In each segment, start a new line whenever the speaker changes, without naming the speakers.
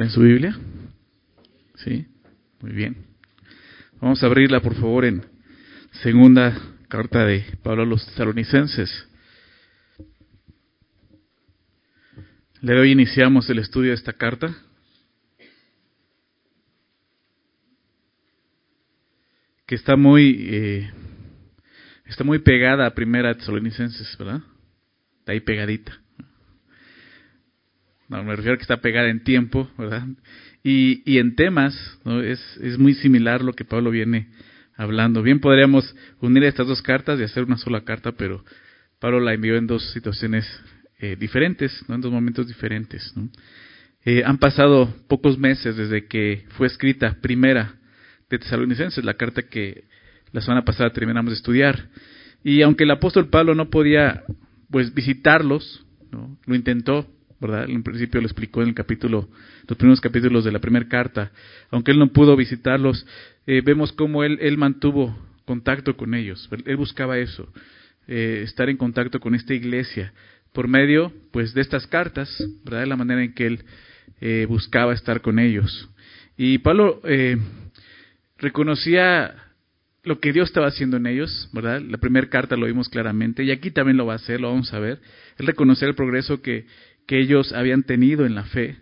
¿Traen su Biblia? Sí, muy bien. Vamos a abrirla, por favor, en segunda carta de Pablo a los tesalonicenses. Le hoy iniciamos el estudio de esta carta. Que está muy, eh, está muy pegada a Primera Tesalonicenses, ¿verdad? Está ahí pegadita. Me refiero a que está pegada en tiempo, ¿verdad? Y, en temas. Es, muy similar lo que Pablo viene hablando. Bien podríamos unir estas dos cartas y hacer una sola carta, pero Pablo la envió en dos situaciones eh, diferentes, ¿no? en dos momentos diferentes. Eh, han pasado pocos meses desde que fue escrita primera de Tesalonicenses, la carta que la semana pasada terminamos de estudiar. Y aunque el apóstol Pablo no podía pues visitarlos, ¿no? lo intentó, ¿verdad? En principio lo explicó en el capítulo, los primeros capítulos de la primera carta. Aunque él no pudo visitarlos, eh, vemos cómo él, él mantuvo contacto con ellos. Él buscaba eso, eh, estar en contacto con esta iglesia por medio, pues, de estas cartas, ¿verdad? De la manera en que él eh, buscaba estar con ellos. Y Pablo reconocía lo que Dios estaba haciendo en ellos, ¿verdad? La primera carta lo vimos claramente y aquí también lo va a hacer, lo vamos a ver. Él reconocer el progreso que, que ellos habían tenido en la fe,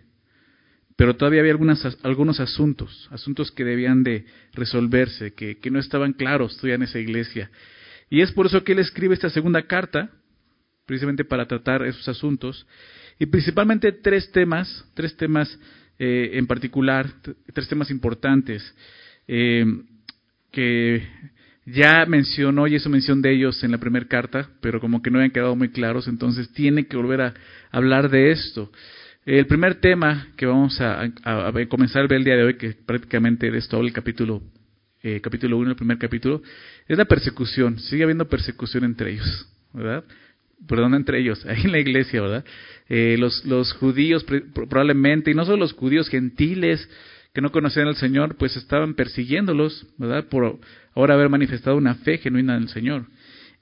pero todavía había algunas, algunos asuntos, asuntos que debían de resolverse, que, no estaban claros todavía en esa iglesia. Y es por eso que él escribe esta segunda carta, precisamente para tratar esos asuntos, y principalmente tres temas, tres temas eh, en particular, tres temas importantes, eh, que ya mencionó y hizo mención de ellos en la primera carta, pero como que no habían quedado muy claros, entonces tiene que volver a hablar de esto. El primer tema que vamos a, comenzar a ver el día de hoy, que prácticamente es todo el capítulo eh, capítulo 1, el primer capítulo, es la persecución. Sigue habiendo persecución entre ellos, ¿verdad? Perdón, entre ellos, ahí en la iglesia, ¿verdad? Eh, los, los judíos probablemente, y no solo los judíos, gentiles que no conocían al Señor, pues estaban persiguiéndolos, ¿verdad? Por ahora haber manifestado una fe genuina en el Señor.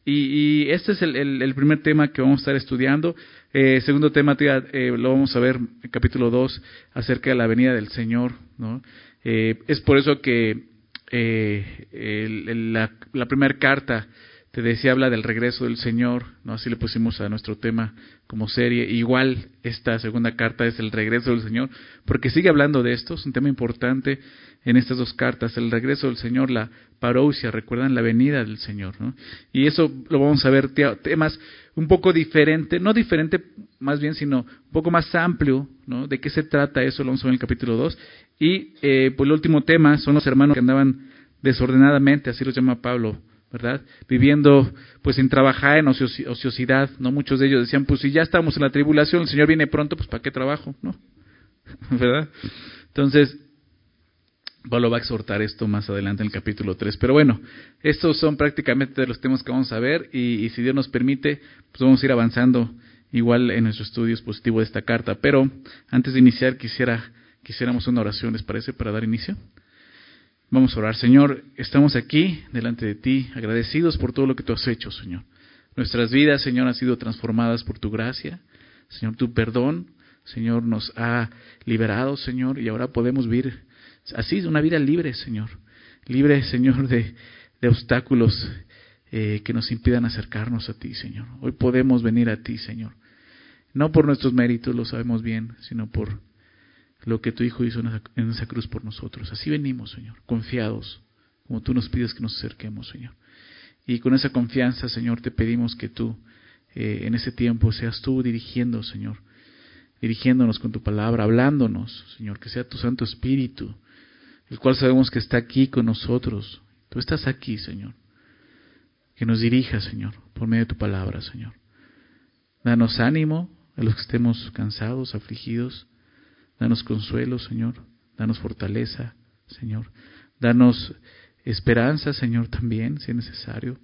Y, este es el, primer tema que vamos a estar estudiando. Eh, segundo tema, eh, lo vamos a ver en capítulo 2 acerca de la venida del Señor. ¿no? Eh, es por eso que eh, la primera carta te decía habla del regreso del Señor, ¿no? Así le pusimos a nuestro tema como serie. Igual esta segunda carta es el regreso del Señor, porque sigue hablando de esto, es un tema importante en estas dos cartas, el regreso del Señor, la parousia, recuerdan la venida del Señor, ¿no? Y eso lo vamos a ver temas un poco diferente, no diferente más bien, sino un poco más amplio, ¿no? De qué se trata eso, lo vamos a ver en el capítulo 2. Y eh, pues el último tema son los hermanos que andaban desordenadamente, así los llama Pablo, ¿verdad? Viviendo, pues, sin trabajar, en ociosidad, ¿no? Muchos de ellos decían, pues, si ya estamos en la tribulación, el Señor viene pronto, pues, ¿para qué trabajo? ¿No? ¿Verdad? Entonces, Pablo va a exhortar esto más adelante en el capítulo 3. Pero bueno, estos son prácticamente los temas que vamos a ver y, si Dios nos permite, pues vamos a ir avanzando igual en nuestro estudio expositivo de esta carta. Pero antes de iniciar, quisiera, quisiéramos una oración, ¿les parece, para dar inicio? Vamos a orar. Señor, estamos aquí delante de ti, agradecidos por todo lo que tú has hecho, Señor. Nuestras vidas, Señor, han sido transformadas por tu gracia. Señor, tu perdón, Señor, nos ha liberado, Señor, y ahora podemos vivir así, una vida libre, Señor. Libre, Señor, de, obstáculos eh, que nos impidan acercarnos a ti, Señor. Hoy podemos venir a ti, Señor. No por nuestros méritos, lo sabemos bien, sino por lo que tu Hijo hizo en esa cruz por nosotros. Así venimos, Señor, confiados, como tú nos pides que nos acerquemos, Señor. Y con esa confianza, Señor, te pedimos que tú eh, en ese tiempo seas tú dirigiendo, Señor, dirigiéndonos con tu palabra, hablándonos, Señor, que sea tu Santo Espíritu, el cual sabemos que está aquí con nosotros. Tú estás aquí, Señor. Que nos dirija, Señor, por medio de tu palabra, Señor. Danos ánimo a los que estemos cansados, afligidos. Danos consuelo, Señor. Danos fortaleza, Señor. Danos esperanza, Señor, también, si es necesario.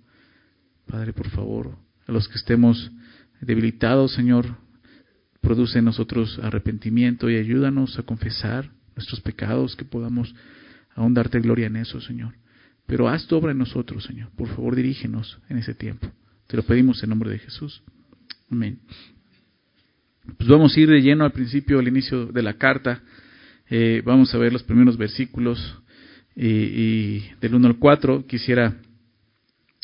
Padre, por favor, a los que estemos debilitados, Señor, produce en nosotros arrepentimiento y ayúdanos a confesar nuestros pecados, que podamos aún darte gloria en eso, Señor. Pero haz tu obra en nosotros, Señor. Por favor, dirígenos en ese tiempo. Te lo pedimos en nombre de Jesús. Amén. Pues vamos a ir de lleno al principio, al inicio de la carta. Eh, vamos a ver los primeros versículos y, del 1 al 4. Quisiera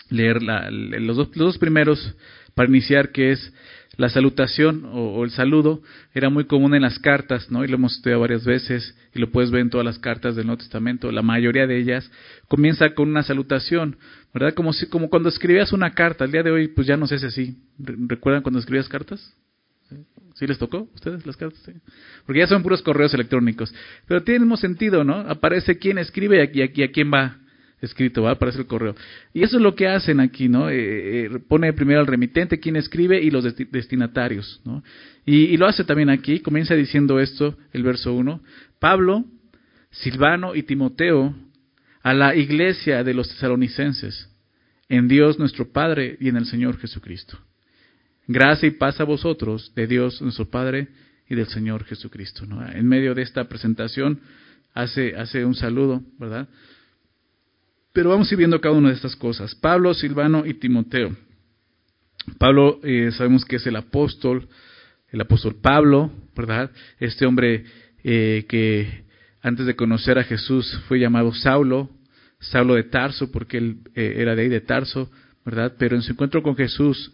leer los, dos, los dos primeros para iniciar, que es la salutación o, el saludo era muy común en las cartas, ¿no? Y lo hemos estudiado varias veces y lo puedes ver en todas las cartas del Nuevo Testamento. La mayoría de ellas comienza con una salutación, ¿verdad? Como si, como cuando escribías una carta. El día de hoy, pues ya no sé si así. ¿Recuerdan cuando escribías cartas? ¿Sí les tocó a ustedes las cartas? Porque ya son puros correos electrónicos. Pero tiene el mismo sentido, ¿no? Aparece quién escribe y aquí a quién va escrito, va a aparecer el correo. Y eso es lo que hacen aquí, ¿no? Eh, eh, pone primero al remitente, quien escribe, y los destinatarios, ¿no? Y, lo hace también aquí, comienza diciendo esto, el verso 1, Pablo, Silvano y Timoteo, a la iglesia de los tesalonicenses, en Dios nuestro Padre y en el Señor Jesucristo. Gracia y paz a vosotros, de Dios nuestro Padre y del Señor Jesucristo. En medio de esta presentación hace, hace un saludo, ¿verdad? Pero vamos a ir viendo cada una de estas cosas. Pablo, Silvano y Timoteo. Pablo eh, sabemos que es el apóstol, el apóstol Pablo, ¿verdad? Este hombre eh, que antes de conocer a Jesús fue llamado Saulo, Saulo de Tarso, porque él eh, era de ahí de Tarso, ¿verdad? Pero en su encuentro con Jesús,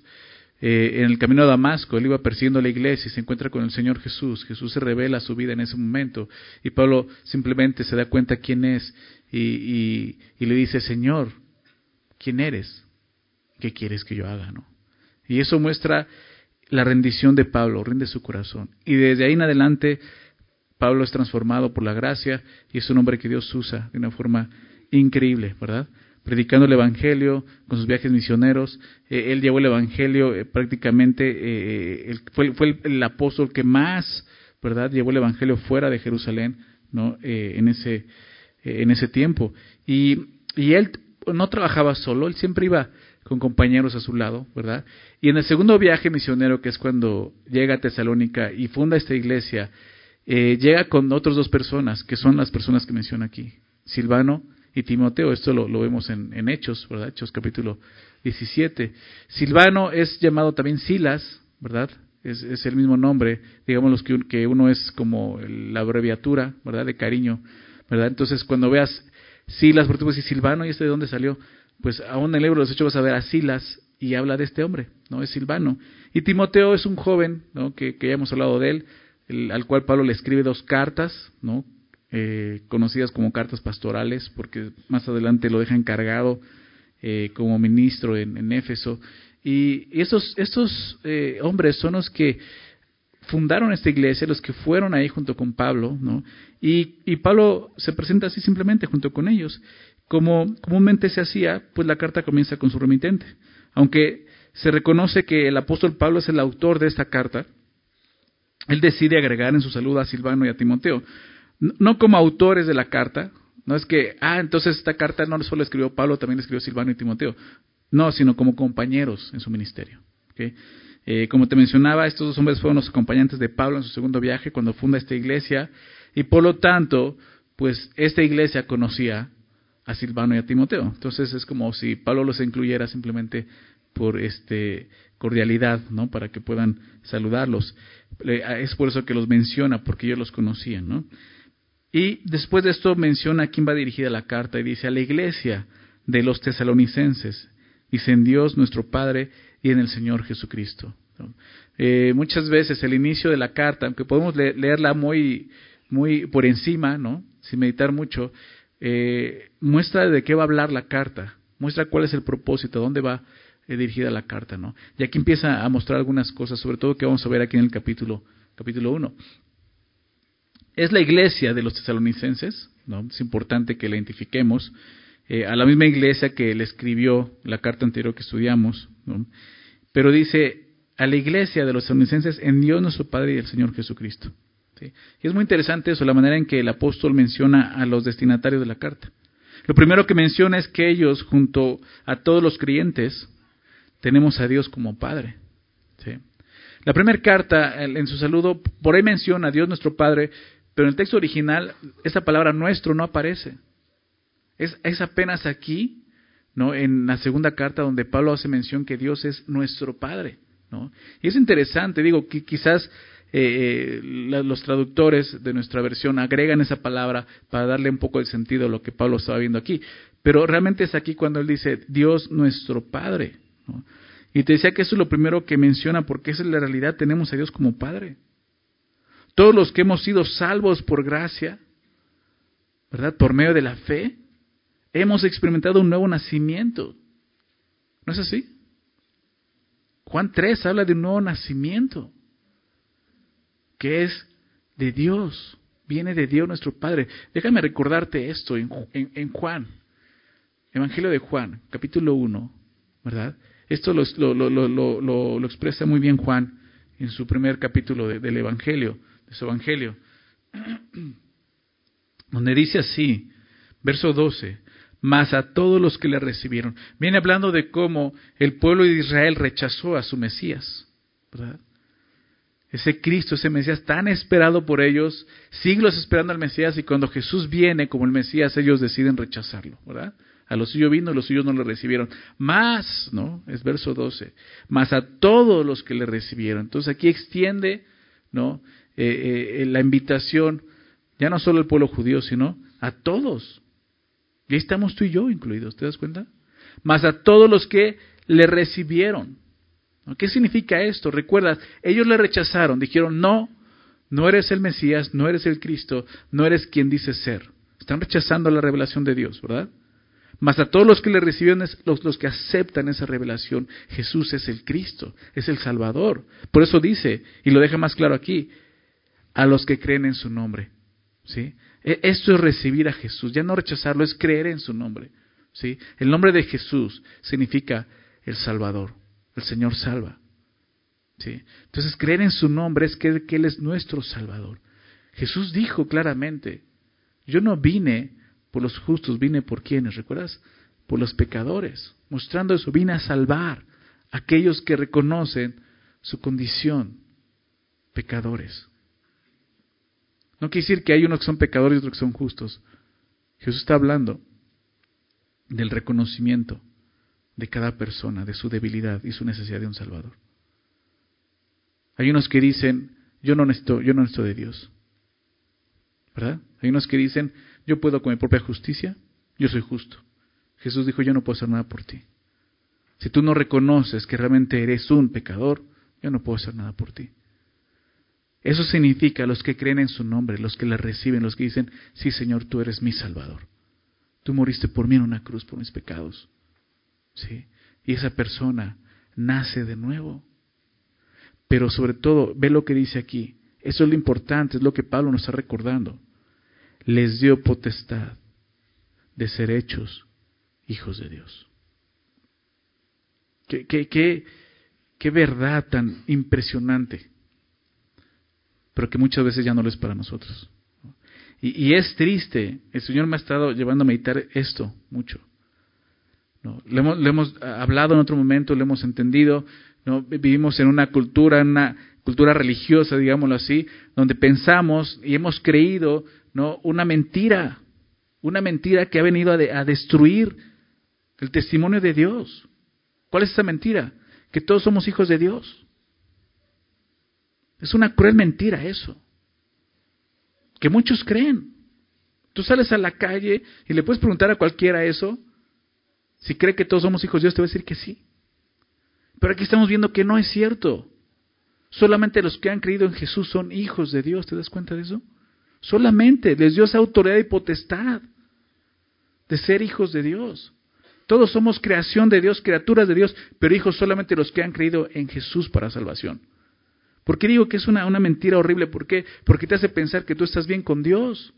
en el camino a Damasco, él iba persiguiendo la iglesia y se encuentra con el Señor Jesús. Jesús se revela su vida en ese momento y Pablo simplemente se da cuenta quién es y, le dice, Señor, ¿quién eres? ¿Qué quieres que yo haga? ¿no? Y eso muestra la rendición de Pablo, rinde su corazón. Y desde ahí en adelante, Pablo es transformado por la gracia y es un hombre que Dios usa de una forma increíble, ¿verdad? Predicando el Evangelio con sus viajes misioneros. Eh, él llevó el Evangelio eh, prácticamente, eh, fue, fue el, apóstol que más, ¿verdad? Llevó el Evangelio fuera de Jerusalén, ¿no? en ese en ese tiempo. Y, y él no trabajaba solo, él siempre iba con compañeros a su lado, ¿verdad? Y en el segundo viaje misionero, que es cuando llega a Tesalónica y funda esta iglesia, llega con otras dos personas, que son las personas que menciona aquí, Silvano y Timoteo. Esto lo, vemos en, Hechos, ¿verdad? Hechos capítulo 17. Silvano es llamado también Silas, ¿verdad? Es, es el mismo nombre, digamos que, que uno es como la abreviatura, ¿verdad? De cariño ¿verdad? Entonces, cuando veas Silas, por ejemplo, y Silvano, ¿y este de dónde salió? Pues aún en el libro de los Hechos vas a ver a Silas y habla de este hombre, ¿no? Es Silvano. Y Timoteo es un joven, ¿no? Que, que ya hemos hablado de él, al cual Pablo le escribe dos cartas, ¿no? Eh, conocidas como cartas pastorales, porque más adelante lo deja encargado eh, como ministro en, Éfeso. Y esos, estos eh, hombres son los que fundaron esta iglesia, los que fueron ahí junto con Pablo, ¿no? Y, y Pablo se presenta así simplemente junto con ellos. Como comúnmente se hacía, pues la carta comienza con su remitente. Aunque se reconoce que el apóstol Pablo es el autor de esta carta, él decide agregar en su saludo a Silvano y a Timoteo. No como autores de la carta, no es que, ah, entonces esta carta no solo escribió Pablo, también escribió Silvano y Timoteo. No, sino como compañeros en su ministerio. Eh, como te mencionaba, estos dos hombres fueron los acompañantes de Pablo en su segundo viaje cuando funda esta iglesia y por lo tanto, pues esta iglesia conocía a Silvano y a Timoteo. Entonces es como si Pablo los incluyera simplemente por este cordialidad, ¿no? Para que puedan saludarlos. Es por eso que los menciona, porque ellos los conocían, ¿no? Y después de esto menciona a quién va dirigida la carta y dice a la iglesia de los tesalonicenses. Dice en Dios nuestro Padre y en el Señor Jesucristo. Eh, muchas veces el inicio de la carta, aunque podemos leerla muy, muy por encima, ¿no? sin meditar mucho, eh, muestra de qué va a hablar la carta, muestra cuál es el propósito, dónde va eh, dirigida la carta. ¿no? Y aquí empieza a mostrar algunas cosas, sobre todo que vamos a ver aquí en el capítulo, capítulo 1. Es la iglesia de los tesalonicenses, ¿no? es importante que la identifiquemos. a la misma iglesia que le escribió la carta anterior que estudiamos. Pero dice a la iglesia de los estadounidenses en Dios nuestro Padre y el Señor Jesucristo. Y es muy interesante eso, la manera en que el apóstol menciona a los destinatarios de la carta. Lo primero que menciona es que ellos, junto a todos los creyentes, tenemos a Dios como Padre. La primera carta, en su saludo, por ahí menciona a Dios nuestro Padre, pero en el texto original esa palabra nuestro no aparece. Es, es apenas aquí ¿no? En la segunda carta donde Pablo hace mención que Dios es nuestro Padre, ¿no? Y es interesante, digo, que quizás eh, los traductores de nuestra versión agregan esa palabra para darle un poco de sentido a lo que Pablo estaba viendo aquí. Pero realmente es aquí cuando él dice Dios nuestro Padre. Y te decía que eso es lo primero que menciona porque esa es la realidad, tenemos a Dios como Padre. Todos los que hemos sido salvos por gracia, ¿verdad? Por medio de la fe, hemos experimentado un nuevo nacimiento. ¿No es así? Juan 3 habla de un nuevo nacimiento, que es de Dios, viene de Dios nuestro Padre. Déjame recordarte esto en, Juan, Evangelio de Juan, capítulo 1, ¿verdad? Esto lo, expresa muy bien Juan en su primer capítulo del Evangelio, de su Evangelio, donde dice así, verso 12, más a todos los que le recibieron. Viene hablando de cómo el pueblo de Israel rechazó a su Mesías, ¿verdad? Ese Cristo, ese Mesías tan esperado por ellos, siglos esperando al Mesías y cuando Jesús viene como el Mesías, ellos deciden rechazarlo, ¿verdad? A los suyos vino, los suyos no le recibieron. Más, ¿no? Es verso 12. Más a todos los que le recibieron. Entonces aquí extiende, ¿no? Eh, eh, la invitación, ya no solo al pueblo judío, sino a todos. Y ahí estamos tú y yo incluidos, ¿te das cuenta? Más a todos los que le recibieron. ¿Qué significa esto? Recuerdas, ellos le rechazaron, dijeron, no, no eres el Mesías, no eres el Cristo, no eres quien dice ser. Están rechazando la revelación de Dios, ¿verdad? Más a todos los que le recibieron, los, los que aceptan esa revelación, Jesús es el Cristo, es el Salvador. Por eso dice, y lo deja más claro aquí, a los que creen en su nombre. ¿sí? E, esto es recibir a Jesús, ya no rechazarlo, es creer en su nombre. ¿sí? El nombre de Jesús significa el Salvador, el Señor salva. ¿sí? Entonces, creer en su nombre es creer que Él es nuestro Salvador. Jesús dijo claramente, yo no vine por los justos, vine por quienes, ¿recuerdas? Por los pecadores, mostrando eso, vine a salvar a aquellos que reconocen su condición, pecadores. No quiere decir que hay unos que son pecadores y otros que son justos. Jesús está hablando del reconocimiento de cada persona, de su debilidad y su necesidad de un Salvador. Hay unos que dicen, yo no necesito, yo no necesito de Dios. ¿Verdad? Hay unos que dicen, yo puedo con mi propia justicia, yo soy justo. Jesús dijo, yo no puedo hacer nada por ti. Si tú no reconoces que realmente eres un pecador, yo no puedo hacer nada por ti. Eso significa los que creen en su nombre, los que le reciben, los que dicen, sí Señor, tú eres mi Salvador. Tú moriste por mí en una cruz por mis pecados. ¿Sí? Y esa persona nace de nuevo. Pero sobre todo, ve lo que dice aquí. Eso es lo importante, es lo que Pablo nos está recordando. Les dio potestad de ser hechos hijos de Dios. Qué, qué, qué, qué verdad tan impresionante pero que muchas veces ya no lo es para nosotros. Y, es triste, el Señor me ha estado llevando a meditar esto mucho. ¿no? Le, hemos, hablado en otro momento, lo hemos entendido, ¿no? vivimos en una cultura, una cultura religiosa, digámoslo así, donde pensamos y hemos creído ¿no? una mentira, una mentira que ha venido a, destruir el testimonio de Dios. ¿Cuál es esa mentira? Que todos somos hijos de Dios. Es una cruel mentira eso. Que muchos creen. Tú sales a la calle y le puedes preguntar a cualquiera eso. Si cree que todos somos hijos de Dios, te va a decir que sí. Pero aquí estamos viendo que no es cierto. Solamente los que han creído en Jesús son hijos de Dios. ¿Te das cuenta de eso? Solamente les dio esa autoridad y potestad de ser hijos de Dios. Todos somos creación de Dios, criaturas de Dios, pero hijos solamente los que han creído en Jesús para salvación. ¿Por qué digo que es una, una mentira horrible? ¿Por qué? Porque te hace pensar que tú estás bien con Dios.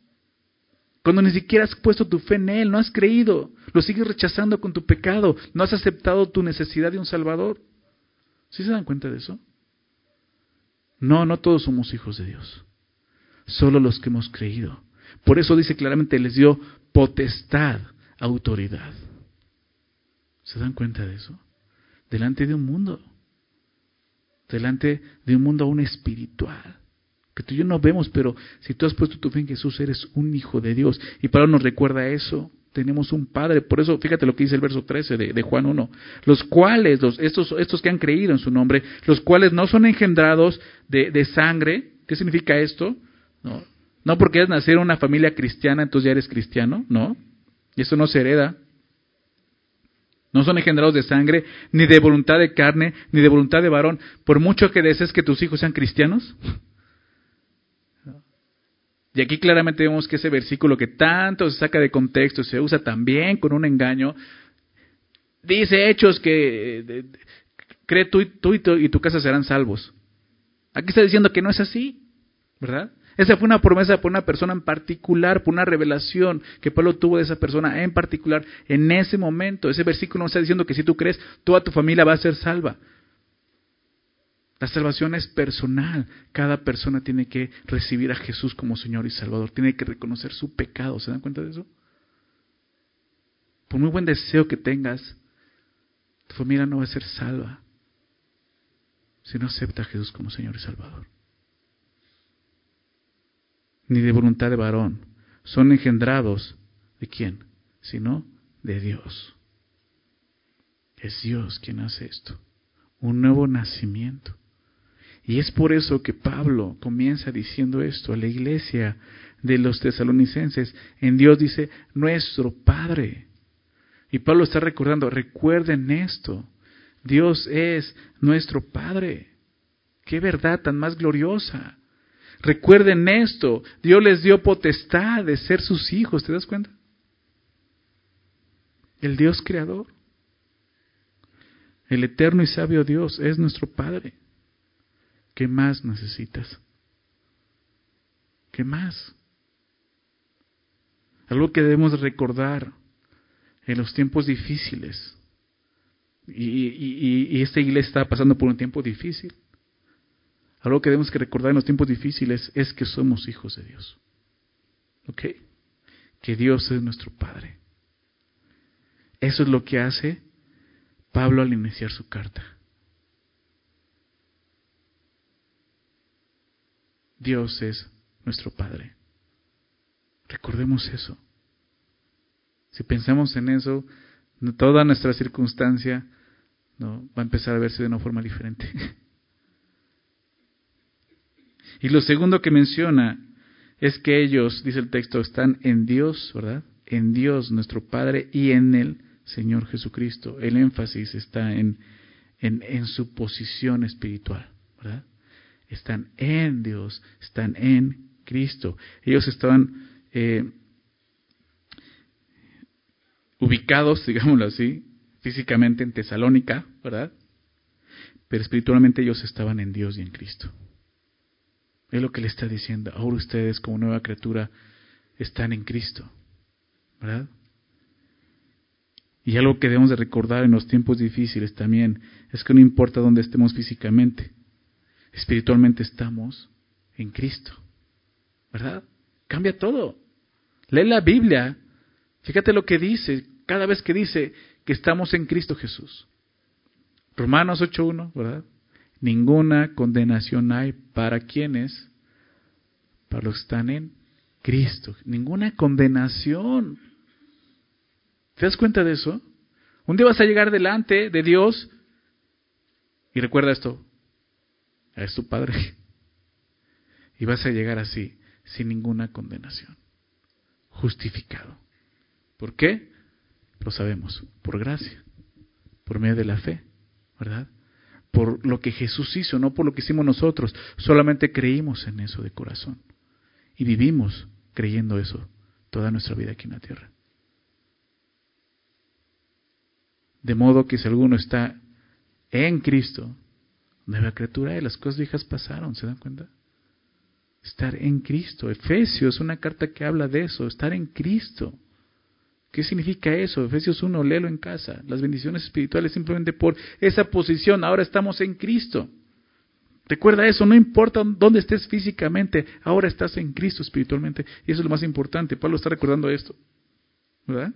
Cuando ni siquiera has puesto tu fe en Él, no has creído, lo sigues rechazando con tu pecado, no has aceptado tu necesidad de un Salvador. ¿Sí se dan cuenta de eso? No, no todos somos hijos de Dios, solo los que hemos creído. Por eso dice claramente, les dio potestad, autoridad. ¿Se dan cuenta de eso? Delante de un mundo delante de un mundo aún espiritual, que tú y yo no vemos, pero si tú has puesto tu fe en Jesús, eres un hijo de Dios. Y Pablo nos recuerda eso. tenemos un Padre. Por eso, fíjate lo que dice el verso 13 de, Juan 1. Los cuales, los, estos, estos que han creído en su nombre, los cuales no son engendrados de, de sangre. ¿Qué significa esto? No, no porque es nacer en una familia cristiana, entonces ya eres cristiano, no. Y eso no se hereda. No son engendrados de sangre, ni de voluntad de carne, ni de voluntad de varón. Por mucho que desees que tus hijos sean cristianos. Y aquí claramente vemos que ese versículo que tanto se saca de contexto, se usa también con un engaño, dice hechos que cree tú, y tu casa serán salvos. Aquí está diciendo que no es así, ¿verdad? Esa fue una promesa por una persona en particular, por una revelación que Pablo tuvo de esa persona en particular en ese momento. Ese versículo no está diciendo que si tú crees, toda tu familia va a ser salva. La salvación es personal. Cada persona tiene que recibir a Jesús como Señor y Salvador. Tiene que reconocer su pecado. ¿Se dan cuenta de eso? Por muy buen deseo que tengas, tu familia no va a ser salva si no acepta a Jesús como Señor y Salvador ni de voluntad de varón. Son engendrados de quién? Sino de Dios. Es Dios quien hace esto. Un nuevo nacimiento. Y es por eso que Pablo comienza diciendo esto a la iglesia de los tesalonicenses. En Dios dice, nuestro Padre. Y Pablo está recordando, recuerden esto. Dios es nuestro Padre. Qué verdad tan más gloriosa. Recuerden esto, Dios les dio potestad de ser sus hijos, ¿te das cuenta? El Dios creador, el eterno y sabio Dios es nuestro Padre. ¿Qué más necesitas? ¿Qué más? Algo que debemos recordar en los tiempos difíciles. Y, y esta iglesia está pasando por un tiempo difícil. Algo que debemos que recordar en los tiempos difíciles es que somos hijos de Dios. ¿Ok? Que Dios es nuestro Padre. Eso es lo que hace Pablo al iniciar su carta. Dios es nuestro Padre. Recordemos eso. Si pensamos en eso, toda nuestra circunstancia va a empezar a verse de una forma diferente. Y lo segundo que menciona es que ellos, dice el texto, están en Dios, ¿verdad? En Dios nuestro Padre y en el Señor Jesucristo. El énfasis está en, en, su posición espiritual, ¿verdad? Están en Dios, están en Cristo. Ellos estaban eh, ubicados, digámoslo así, físicamente en Tesalónica, ¿verdad? Pero espiritualmente ellos estaban en Dios y en Cristo. Es lo que le está diciendo. Ahora ustedes como nueva criatura están en Cristo. ¿Verdad? Y algo que debemos de recordar en los tiempos difíciles también es que no importa dónde estemos físicamente, espiritualmente estamos en Cristo. ¿Verdad? Cambia todo. Lee la Biblia. Fíjate lo que dice cada vez que dice que estamos en Cristo Jesús. Romanos 8.1, ¿verdad? Ninguna condenación hay para quienes, para los que están en Cristo. Ninguna condenación. ¿Te das cuenta de eso? Un día vas a llegar delante de Dios y recuerda esto, es tu Padre. Y vas a llegar así, sin ninguna condenación, justificado. ¿Por qué? Lo sabemos, por gracia, por medio de la fe, ¿verdad? Por lo que Jesús hizo, no por lo que hicimos nosotros. Solamente creímos en eso de corazón. Y vivimos creyendo eso toda nuestra vida aquí en la tierra. De modo que si alguno está en Cristo, nueva criatura, y las cosas viejas pasaron, ¿se dan cuenta? Estar en Cristo. Efesios es una carta que habla de eso, estar en Cristo. ¿Qué significa eso? Efesios 1, léelo en casa. Las bendiciones espirituales simplemente por esa posición. Ahora estamos en Cristo. Recuerda eso, no importa dónde estés físicamente, ahora estás en Cristo espiritualmente. Y eso es lo más importante. Pablo está recordando esto. ¿Verdad?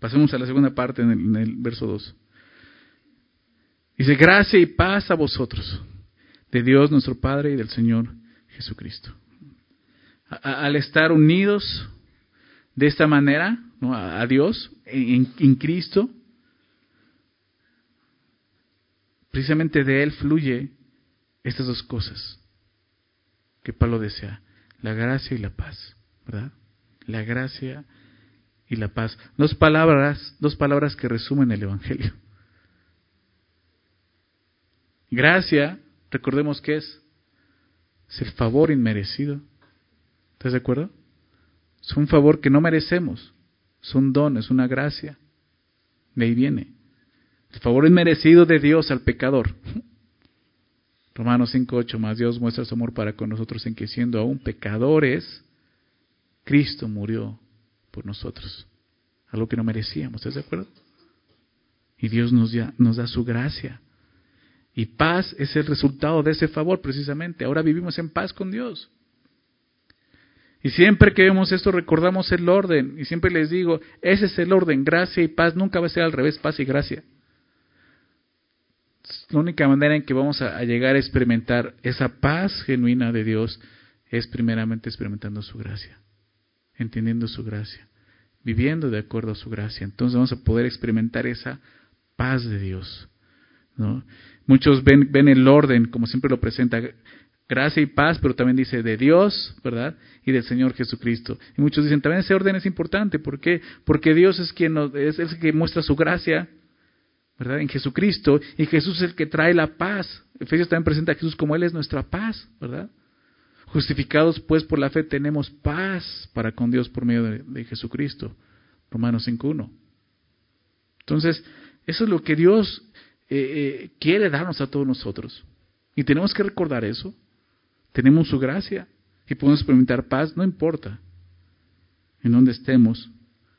Pasemos a la segunda parte en el, verso 2. Dice, gracia y paz a vosotros, de Dios nuestro Padre y del Señor Jesucristo. al estar unidos de esta manera ¿no? a, Dios en, Cristo, precisamente de Él fluye estas dos cosas que Pablo desea, la gracia y la paz, ¿verdad? La gracia y la paz. Dos palabras, dos palabras que resumen el Evangelio. Gracia, recordemos que es, es el favor inmerecido. ¿Estás de acuerdo? Es un favor que no merecemos, es un don, es una gracia. De ahí viene. El favor inmerecido de Dios al pecador. Romanos 5.8 más Dios muestra su amor para con nosotros en que siendo aún pecadores, Cristo murió por nosotros. Algo que no merecíamos, ¿estás de acuerdo? Y Dios nos, nos da su gracia. Y paz es el resultado de ese favor precisamente. Ahora vivimos en paz con Dios. Y siempre que vemos esto recordamos el orden. Y siempre les digo, ese es el orden, gracia y paz. Nunca va a ser al revés, paz y gracia la única manera en que vamos a, llegar a experimentar esa paz genuina de Dios es primeramente experimentando su gracia, entendiendo su gracia, viviendo de acuerdo a su gracia. Entonces vamos a poder experimentar esa paz de Dios. Muchos ven, ven el orden, como siempre lo presenta, gracia y paz, pero también dice de Dios, ¿verdad? Y del Señor Jesucristo. Y muchos dicen, también ese orden es importante. ¿Por qué? Porque Dios es quien nos, es el que muestra su gracia ¿verdad? En Jesucristo, y Jesús es el que trae la paz. Efesios también presenta a Jesús como Él es nuestra paz, ¿verdad? Justificados pues por la fe tenemos paz para con Dios por medio de, Jesucristo. Romanos 5.1. Entonces, eso es lo que Dios eh, eh, quiere darnos a todos nosotros. Y tenemos que recordar eso. Tenemos su gracia y podemos experimentar paz, no importa en dónde estemos,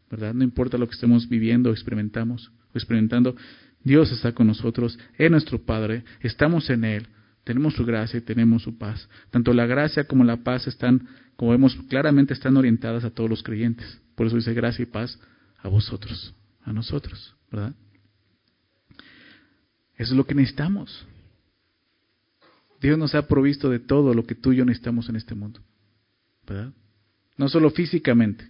¿verdad? No importa lo que estemos viviendo experimentamos o experimentando, Dios está con nosotros, es nuestro Padre, estamos en Él, tenemos su gracia y tenemos su paz. Tanto la gracia como la paz están, como vemos claramente, están orientadas a todos los creyentes. Por eso dice gracia y paz a vosotros, a nosotros, ¿verdad? Eso es lo que necesitamos. Dios nos ha provisto de todo lo que tú y yo necesitamos en este mundo, ¿verdad? No solo físicamente.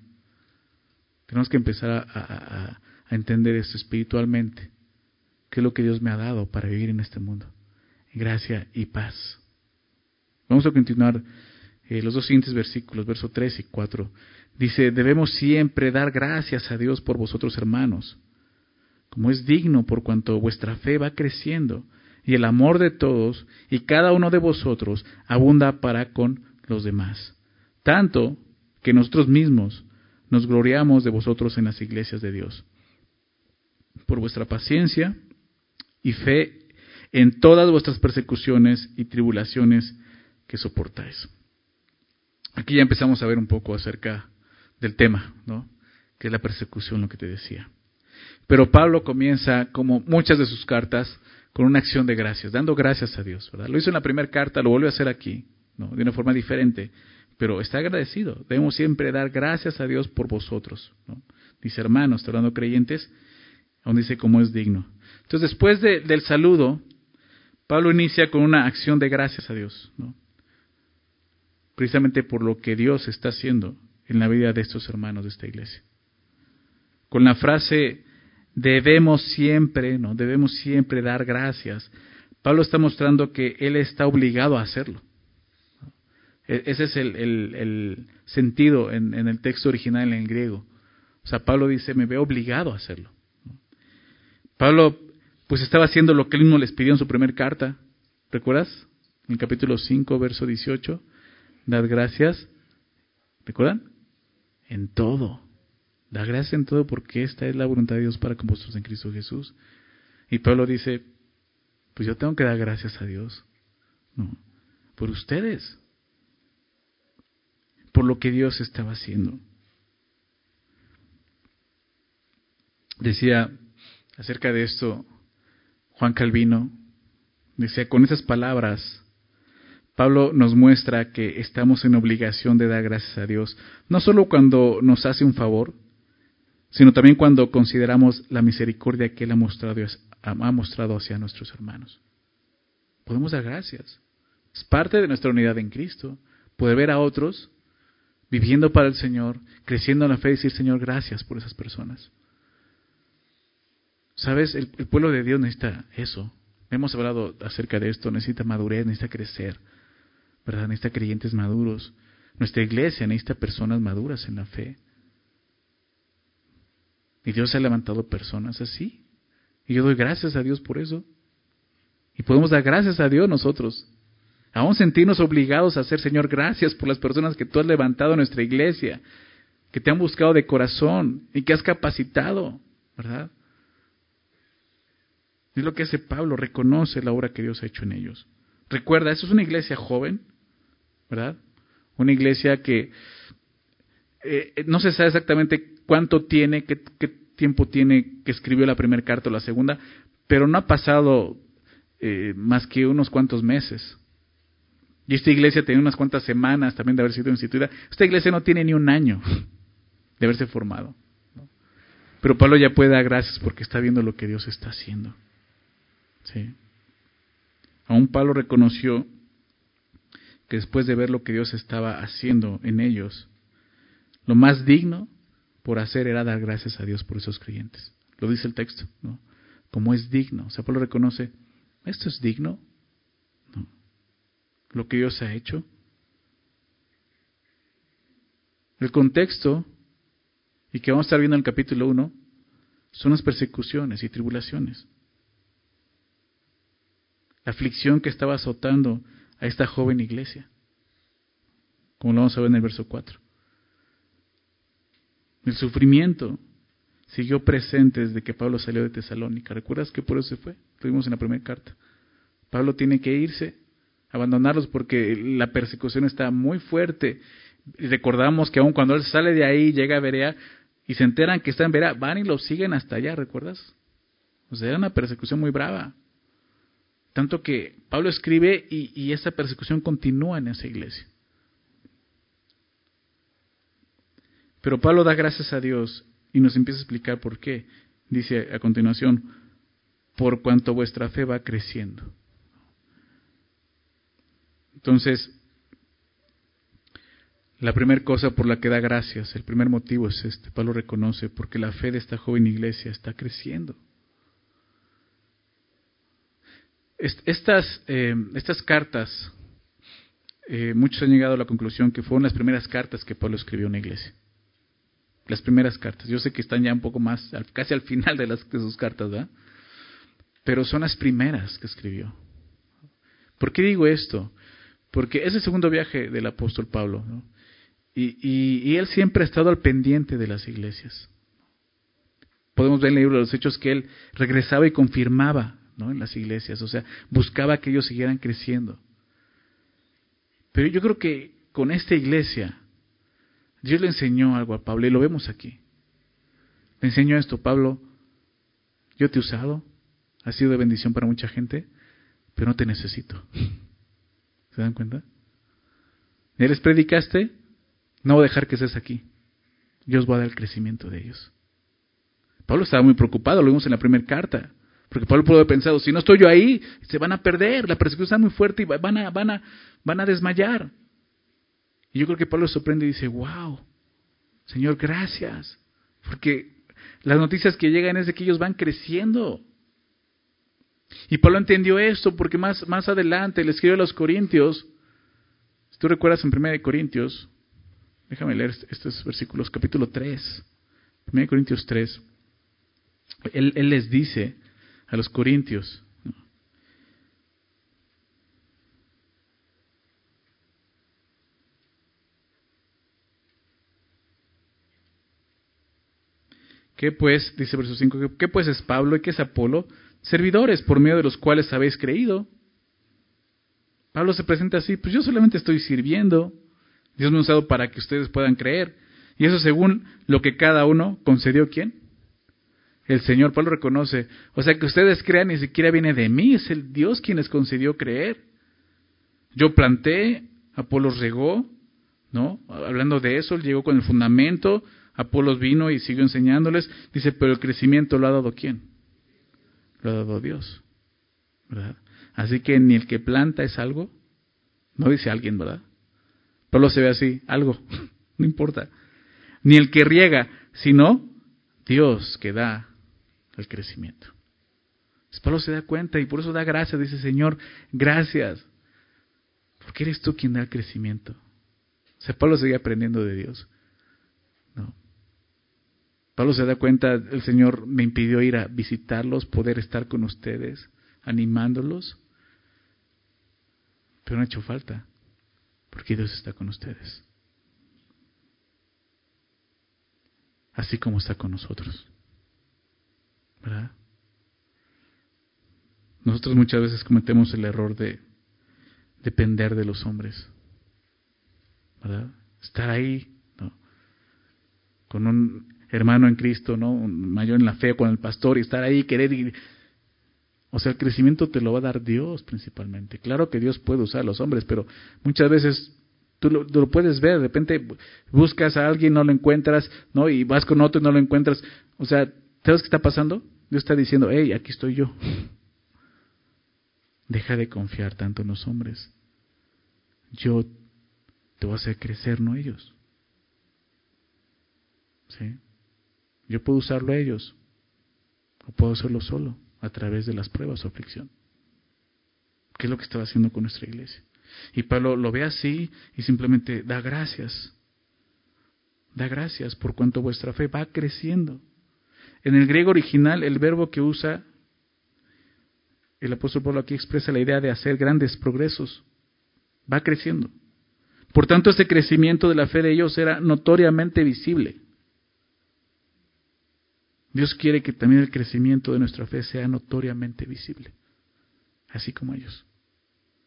Tenemos que empezar a, entender esto espiritualmente qué es lo que Dios me ha dado para vivir en este mundo. Gracia y paz. Vamos a continuar eh, los dos siguientes versículos, versos 3 y 4. Dice, debemos siempre dar gracias a Dios por vosotros hermanos, como es digno por cuanto vuestra fe va creciendo y el amor de todos y cada uno de vosotros abunda para con los demás. Tanto que nosotros mismos nos gloriamos de vosotros en las iglesias de Dios. Por vuestra paciencia y fe en todas vuestras persecuciones y tribulaciones que soportáis. Aquí ya empezamos a ver un poco acerca del tema, ¿no? Que es la persecución, lo que te decía. Pero Pablo comienza, como muchas de sus cartas, con una acción de gracias, dando gracias a Dios, ¿verdad? Lo hizo en la primera carta, lo vuelve a hacer aquí, ¿no? De una forma diferente, pero está agradecido. Debemos siempre dar gracias a Dios por vosotros. Dice hermanos, está hablando creyentes, aún dice como es digno. Entonces, después del saludo, Pablo inicia con una acción de gracias a Dios, ¿no? precisamente por lo que Dios está haciendo en la vida de estos hermanos de esta iglesia. Con la frase debemos siempre, ¿no? Debemos siempre dar gracias. Pablo está mostrando que él está obligado a hacerlo. E-, ese es el, sentido en, en, el texto original en griego. O sea, Pablo dice, me veo obligado a hacerlo. Pablo pues estaba haciendo lo que él mismo les pidió en su primera carta. ¿Recuerdas? En el capítulo 5, verso 18. Dad gracias. ¿Recuerdan? En todo. Da gracias en todo porque esta es la voluntad de Dios para con vosotros en Cristo Jesús. Y Pablo dice, pues yo tengo que dar gracias a Dios. No, por ustedes. Por lo que Dios estaba haciendo. Decía acerca de esto Juan Calvino, decía, con esas palabras, Pablo nos muestra que estamos en obligación de dar gracias a Dios, no solo cuando nos hace un favor, sino también cuando consideramos la misericordia que Él ha mostrado, ha mostrado hacia nuestros hermanos. Podemos dar gracias. Es parte de nuestra unidad en Cristo. Poder ver a otros viviendo para el Señor, creciendo en la fe y decir, Señor, gracias por esas personas. ¿Sabes? El, pueblo de Dios necesita eso. Hemos hablado acerca de esto, necesita madurez, necesita crecer, ¿verdad? Necesita creyentes maduros. Nuestra iglesia necesita personas maduras en la fe. Y Dios ha levantado personas así. Y yo doy gracias a Dios por eso. Y podemos dar gracias a Dios nosotros. Aún sentirnos obligados a hacer, Señor, gracias por las personas que tú has levantado en nuestra iglesia, que te han buscado de corazón y que has capacitado, ¿verdad? Es lo que hace Pablo, reconoce la obra que Dios ha hecho en ellos. Recuerda, eso es una iglesia joven, ¿verdad? Una iglesia que eh, no se sabe exactamente cuánto tiene, qué, tiempo tiene que escribió la primera carta o la segunda, pero no ha pasado eh, más que unos cuantos meses. Y esta iglesia tiene unas cuantas semanas también de haber sido instituida. Esta iglesia no tiene ni un año de haberse formado. Pero Pablo ya puede dar gracias porque está viendo lo que Dios está haciendo. ¿Sí? Aún Pablo reconoció que después de ver lo que Dios estaba haciendo en ellos, lo más digno por hacer era dar gracias a Dios por esos creyentes. Lo dice el texto, ¿no? Como es digno. O sea, Pablo reconoce, ¿esto es digno? No. Lo que Dios ha hecho. El contexto, y que vamos a estar viendo en el capítulo 1, son las persecuciones y tribulaciones. La aflicción que estaba azotando a esta joven iglesia. Como lo vamos a ver en el verso 4. El sufrimiento siguió presente desde que Pablo salió de Tesalónica. ¿Recuerdas que por eso se fue? Tuvimos en la primera carta. Pablo tiene que irse, abandonarlos porque la persecución está muy fuerte. Recordamos que aun cuando él sale de ahí, llega a Berea y se enteran que está en Berea, van y lo siguen hasta allá, ¿recuerdas? O sea, era una persecución muy brava. Tanto que Pablo escribe y, y esa persecución continúa en esa iglesia. Pero Pablo da gracias a Dios y nos empieza a explicar por qué. Dice a continuación, por cuanto vuestra fe va creciendo. Entonces, la primera cosa por la que da gracias, el primer motivo es este, Pablo reconoce, porque la fe de esta joven iglesia está creciendo. Estas, eh, estas cartas, eh, muchos han llegado a la conclusión que fueron las primeras cartas que Pablo escribió a una iglesia las primeras cartas. Yo sé que están ya un poco más, casi al final de, las, de sus cartas, ¿verdad? Pero son las primeras que escribió. ¿Por qué digo esto? Porque es el segundo viaje del apóstol Pablo, ¿no? y, y, él siempre ha estado al pendiente de las iglesias. Podemos ver en el libro los Hechos que él regresaba y confirmaba ¿no? en las iglesias, o sea, buscaba que ellos siguieran creciendo. Pero yo creo que con esta iglesia, Dios le enseñó algo a Pablo y lo vemos aquí. Le enseñó esto, Pablo, yo te he usado, has sido de bendición para mucha gente, pero no te necesito. ¿Se dan cuenta? ¿Ya les predicaste? No voy a dejar que estés aquí. Dios va a dar el crecimiento de ellos. Pablo estaba muy preocupado, lo vimos en la primera carta. Porque Pablo pudo haber pensado, si no estoy yo ahí, se van a perder, la persecución está muy fuerte y van van a desmayar. Y yo creo que Pablo sorprende y dice, wow, Señor, gracias. Porque las noticias que llegan es de que ellos van creciendo. Y Pablo entendió esto porque más, más adelante le escribe a los Corintios, si tú recuerdas en 1 Corintios, déjame leer estos versículos, capítulo 3, 1 Corintios 3, él, él les dice a los Corintios, ¿Qué pues, dice verso 5, qué pues es Pablo y qué es Apolo? Servidores por medio de los cuales habéis creído. Pablo se presenta así, pues yo solamente estoy sirviendo. Dios me ha usado para que ustedes puedan creer. Y eso según lo que cada uno concedió quién? El Señor. Pablo reconoce. O sea que ustedes crean ni siquiera viene de mí, es el Dios quien les concedió creer. Yo planté, Apolo regó, ¿no? Hablando de eso, él llegó con el fundamento, Apolos vino y siguió enseñándoles. Dice, pero el crecimiento lo ha dado quién? Lo ha dado Dios. ¿Verdad? Así que ni el que planta es algo. No dice alguien, ¿verdad? Pablo se ve así, algo. no importa. Ni el que riega, sino Dios que da el crecimiento. Pablo se da cuenta y por eso da gracias, dice Señor, gracias, porque eres tú quien da el crecimiento. O sea, Pablo sigue aprendiendo de Dios. Pablo se da cuenta, el Señor me impidió ir a visitarlos, poder estar con ustedes, animándolos, pero no ha hecho falta, porque Dios está con ustedes. Así como está con nosotros. ¿Verdad? Nosotros muchas veces cometemos el error de depender de los hombres. ¿Verdad? Estar ahí, ¿no? Con un hermano en Cristo, ¿no? Mayor en la fe con el pastor y estar ahí, querer ir. O sea, el crecimiento te lo va a dar Dios principalmente. Claro que Dios puede usar a los hombres, pero muchas veces tú lo, tú lo, puedes ver. De repente buscas a alguien, no lo encuentras, ¿no? Y vas con otro y no lo encuentras. O sea, ¿sabes qué está pasando? Dios está diciendo, hey, aquí estoy yo. Deja de confiar tanto en los hombres. Yo te voy a hacer crecer, no ellos. ¿Sí? Yo puedo usarlo a ellos. O puedo hacerlo solo, a través de las pruebas o aflicción. ¿Qué es lo que estaba haciendo con nuestra iglesia? Y Pablo lo ve así y simplemente da gracias. Da gracias por cuanto vuestra fe va creciendo. En el griego original, el verbo que usa el apóstol Pablo aquí expresa la idea de hacer grandes progresos. Va creciendo. Por tanto, este crecimiento de la fe de ellos era notoriamente visible. Dios quiere que también el crecimiento de nuestra fe sea notoriamente visible, así como ellos.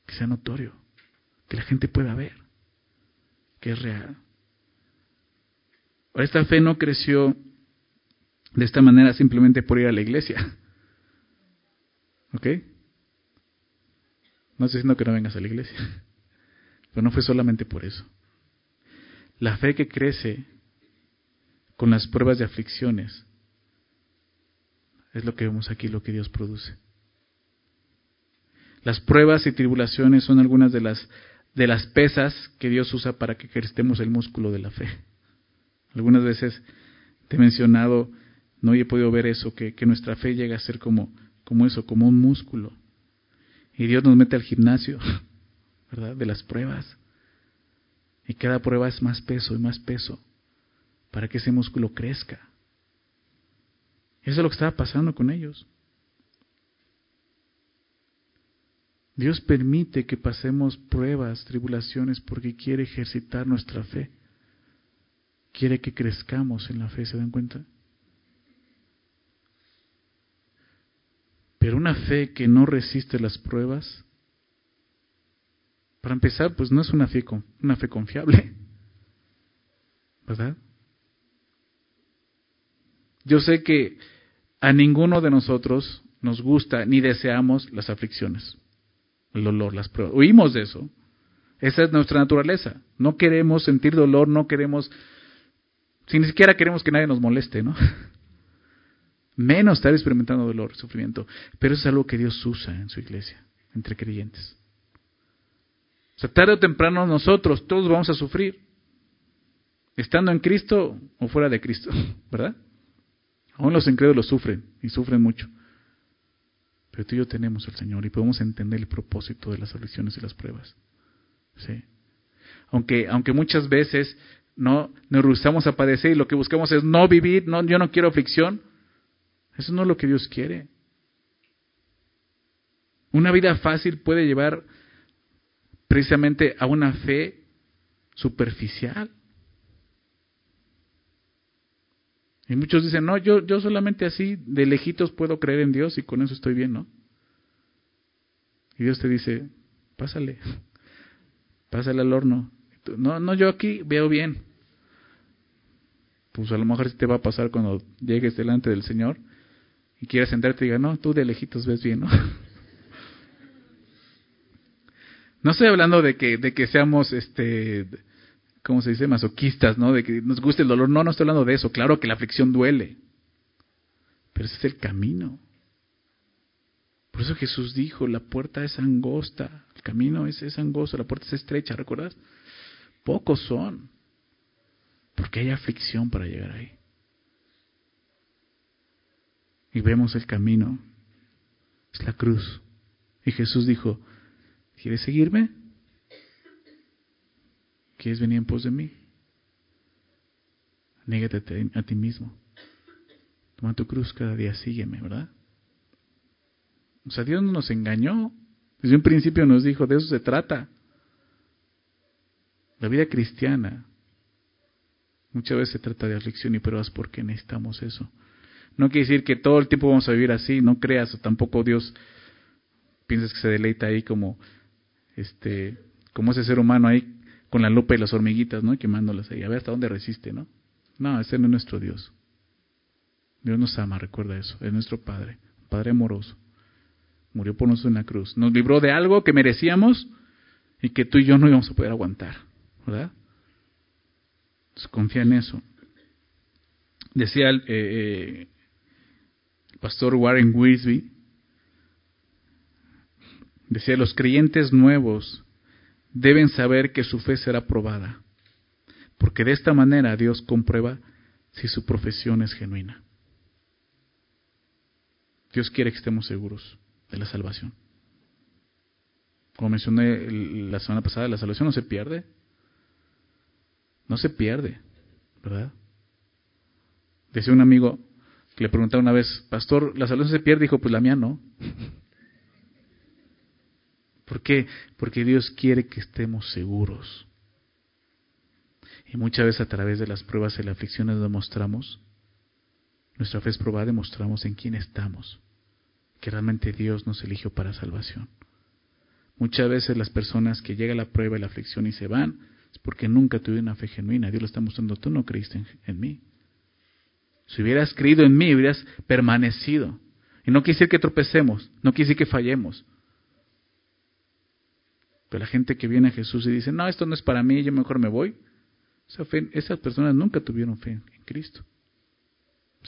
Que sea notorio, que la gente pueda ver, que es real. Ahora, esta fe no creció de esta manera simplemente por ir a la iglesia. ¿Ok? No estoy diciendo que no vengas a la iglesia, pero no fue solamente por eso. La fe que crece con las pruebas de aflicciones es lo que vemos aquí, lo que Dios produce. Las pruebas y tribulaciones son algunas de las, de las pesas que Dios usa para que ejercitemos el músculo de la fe. Algunas veces te he mencionado, no he podido ver eso, que, que nuestra fe llega a ser como como eso, como un músculo. Y Dios nos mete al gimnasio, ¿verdad? De las pruebas. Y cada prueba es más peso y más peso para que ese músculo crezca. Eso es lo que estaba pasando con ellos. Dios permite que pasemos pruebas, tribulaciones, porque quiere ejercitar nuestra fe. Quiere que crezcamos en la fe, ¿se dan cuenta? Pero una fe que no resiste las pruebas, para empezar, pues no es una fe, una fe confiable. ¿Verdad? Yo sé que a ninguno de nosotros nos gusta ni deseamos las aflicciones, el dolor, las pruebas. Huimos de eso. Esa es nuestra naturaleza. No queremos sentir dolor, no queremos, si ni siquiera queremos que nadie nos moleste, ¿no? menos estar experimentando dolor, sufrimiento. Pero es algo que Dios usa en su iglesia, entre creyentes. O sea, tarde o temprano nosotros todos vamos a sufrir, estando en Cristo o fuera de Cristo, ¿verdad? Aún los incrédulos sufren y sufren mucho. Pero tú y yo tenemos al Señor y podemos entender el propósito de las aflicciones y las pruebas. ¿Sí? Aunque, aunque muchas veces no nos rehusamos a padecer y lo que buscamos es no vivir, no, yo no quiero aflicción, eso no es lo que Dios quiere. Una vida fácil puede llevar precisamente a una fe superficial. Y muchos dicen, no, yo, yo solamente así de lejitos puedo creer en Dios y con eso estoy bien, ¿no? Y Dios te dice, pásale, pásale al horno. No, no, yo aquí veo bien. Pues a lo mejor sí te va a pasar cuando llegues delante del Señor y quieres sentarte y diga, no, tú de lejitos ves bien, ¿no? No estoy hablando de que, de que seamos, este, ¿cómo se dice? Masoquistas, ¿no? De que nos guste el dolor. No, no estoy hablando de eso. Claro que la aflicción duele. Pero ese es el camino. Por eso Jesús dijo, la puerta es angosta, el camino es, es angosto, la puerta es estrecha, ¿recuerdas? Pocos son. Porque hay aflicción para llegar ahí. Y vemos el camino. Es la cruz. Y Jesús dijo, ¿quieres seguirme? ¿Quieres venir en pos de mí? Négate a ti mismo. Toma tu cruz cada día, sígueme, ¿verdad? O sea, Dios no nos engañó. Desde un principio nos dijo, de eso se trata. La vida cristiana muchas veces se trata de aflicción y pruebas porque necesitamos eso. No quiere decir que todo el tiempo vamos a vivir así, no creas, o tampoco Dios piensas que se deleita ahí como este como ese ser humano ahí con la lupa y las hormiguitas, ¿no? Quemándolas ahí, a ver hasta dónde resiste, ¿no? No, ese no es nuestro Dios. Dios nos ama, recuerda eso, es nuestro Padre, Padre amoroso. Murió por nosotros en la cruz. Nos libró de algo que merecíamos y que tú y yo no íbamos a poder aguantar, ¿verdad? Entonces, confía en eso. Decía el, eh, el pastor Warren Wisby, decía, los creyentes nuevos deben saber que su fe será probada, porque de esta manera Dios comprueba si su profesión es genuina. Dios quiere que estemos seguros de la salvación. Como mencioné la semana pasada, la salvación no se pierde. No se pierde, ¿verdad? Decía un amigo que le preguntaba una vez, Pastor, ¿la salvación se pierde? Dijo, pues la mía no. ¿Por qué? Porque Dios quiere que estemos seguros. Y muchas veces a través de las pruebas y las aflicciones demostramos, nuestra fe es probada, demostramos en quién estamos, que realmente Dios nos eligió para salvación. Muchas veces las personas que llega la prueba y la aflicción y se van, es porque nunca tuvieron una fe genuina. Dios lo está mostrando, tú no creíste en, mí. Si hubieras creído en mí, hubieras permanecido. Y no quise que tropecemos, no quise que fallemos. Pero la gente que viene a Jesús y dice, no, esto no es para mí, yo mejor me voy. Esa fe, esas personas nunca tuvieron fe en, Cristo.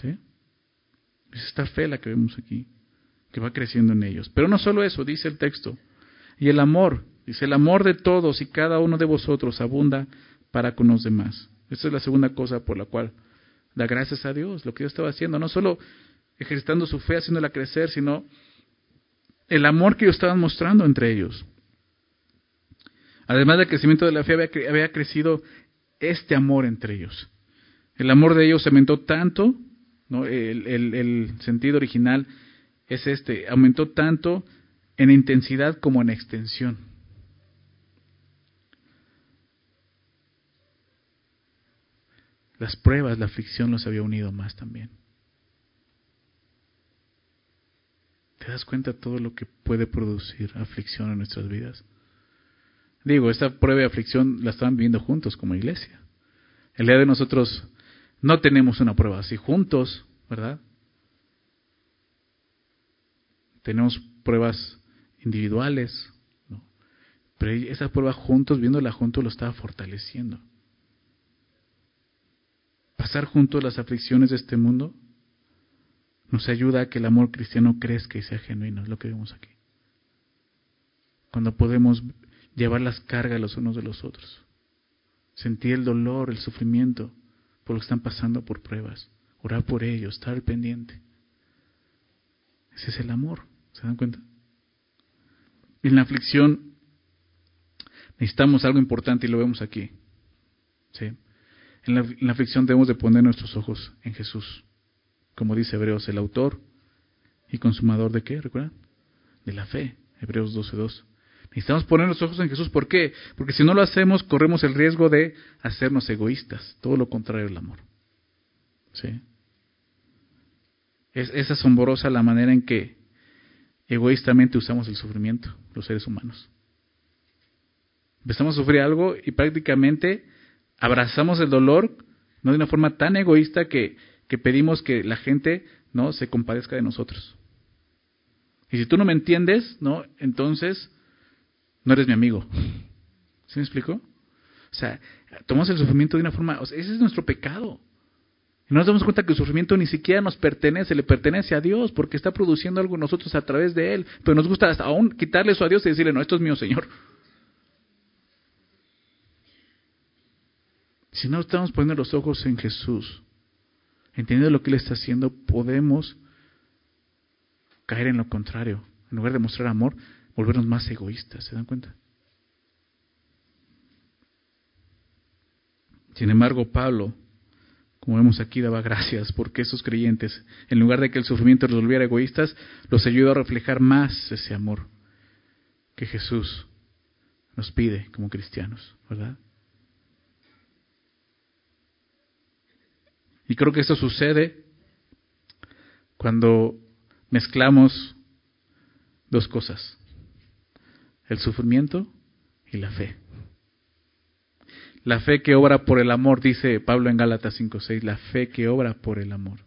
¿Sí? Es esta fe la que vemos aquí, que va creciendo en ellos. Pero no solo eso, dice el texto. Y el amor, dice, el amor de todos y cada uno de vosotros abunda para con los demás. Esa es la segunda cosa por la cual da gracias a Dios, lo que Dios estaba haciendo, no solo ejercitando su fe, haciéndola crecer, sino el amor que ellos estaban mostrando entre ellos. Además del crecimiento de la fe, había, crecido este amor entre ellos. El amor de ellos aumentó tanto, ¿no? el, el sentido original es este, aumentó tanto en intensidad como en extensión. Las pruebas, la aflicción los había unido más también. ¿Te das cuenta de todo lo que puede producir aflicción en nuestras vidas? Digo, esta prueba de aflicción la estaban viviendo juntos como iglesia. El día de nosotros no tenemos una prueba así juntos, ¿verdad? Tenemos pruebas individuales, ¿no? pero esa prueba juntos, viéndola juntos, lo estaba fortaleciendo. Pasar juntos las aflicciones de este mundo nos ayuda a que el amor cristiano crezca y sea genuino, es lo que vemos aquí. Cuando podemos llevar las cargas los unos de los otros. Sentir el dolor, el sufrimiento por lo que están pasando por pruebas. Orar por ellos, estar pendiente. Ese es el amor, ¿se dan cuenta? En la aflicción necesitamos algo importante y lo vemos aquí. ¿sí? En, la, en la aflicción debemos de poner nuestros ojos en Jesús. Como dice Hebreos, el autor y consumador de qué, ¿recuerdan? De la fe. Hebreos 12.2. Necesitamos poner los ojos en Jesús. ¿Por qué? Porque si no lo hacemos, corremos el riesgo de hacernos egoístas. Todo lo contrario del amor. ¿Sí? Es, es asombrosa la manera en que egoístamente usamos el sufrimiento, los seres humanos. Empezamos a sufrir algo y prácticamente abrazamos el dolor, no de una forma tan egoísta que, que pedimos que la gente no se compadezca de nosotros. Y si tú no me entiendes, ¿no? Entonces no eres mi amigo. ¿Sí me explico? O sea, tomamos el sufrimiento de una forma, o sea, ese es nuestro pecado. Y no nos damos cuenta que el sufrimiento ni siquiera nos pertenece, le pertenece a Dios, porque está produciendo algo en nosotros a través de Él. Pero nos gusta hasta aún quitarle eso a Dios y decirle, no, esto es mío, Señor. Si no estamos poniendo los ojos en Jesús, entendiendo lo que Él está haciendo, podemos caer en lo contrario. En lugar de mostrar amor, volvernos más egoístas. ¿Se dan cuenta? Sin embargo, Pablo, como vemos aquí, daba gracias porque esos creyentes, en lugar de que el sufrimiento los volviera egoístas, los ayudó a reflejar más ese amor que Jesús nos pide como cristianos, ¿verdad? Y creo que esto sucede cuando mezclamos dos cosas, el sufrimiento y la fe. La fe que obra por el amor, dice Pablo en Gálatas 5.6, la fe que obra por el amor.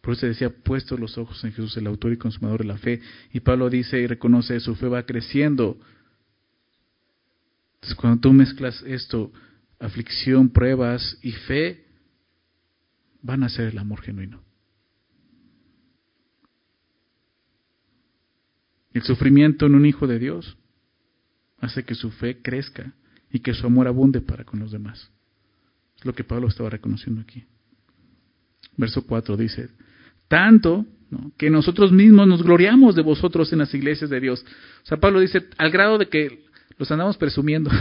Por eso decía, puesto los ojos en Jesús, el autor y consumador de la fe. Y Pablo dice y reconoce, su fe va creciendo. Entonces, cuando tú mezclas esto, aflicción, pruebas y fe, van a ser el amor genuino. El sufrimiento en un hijo de Dios hace que su fe crezca y que su amor abunde para con los demás. Es lo que Pablo estaba reconociendo aquí. Verso 4 dice, tanto que nosotros mismos nos gloriamos de vosotros en las iglesias de Dios. O sea, Pablo dice, al grado de que los andamos presumiendo.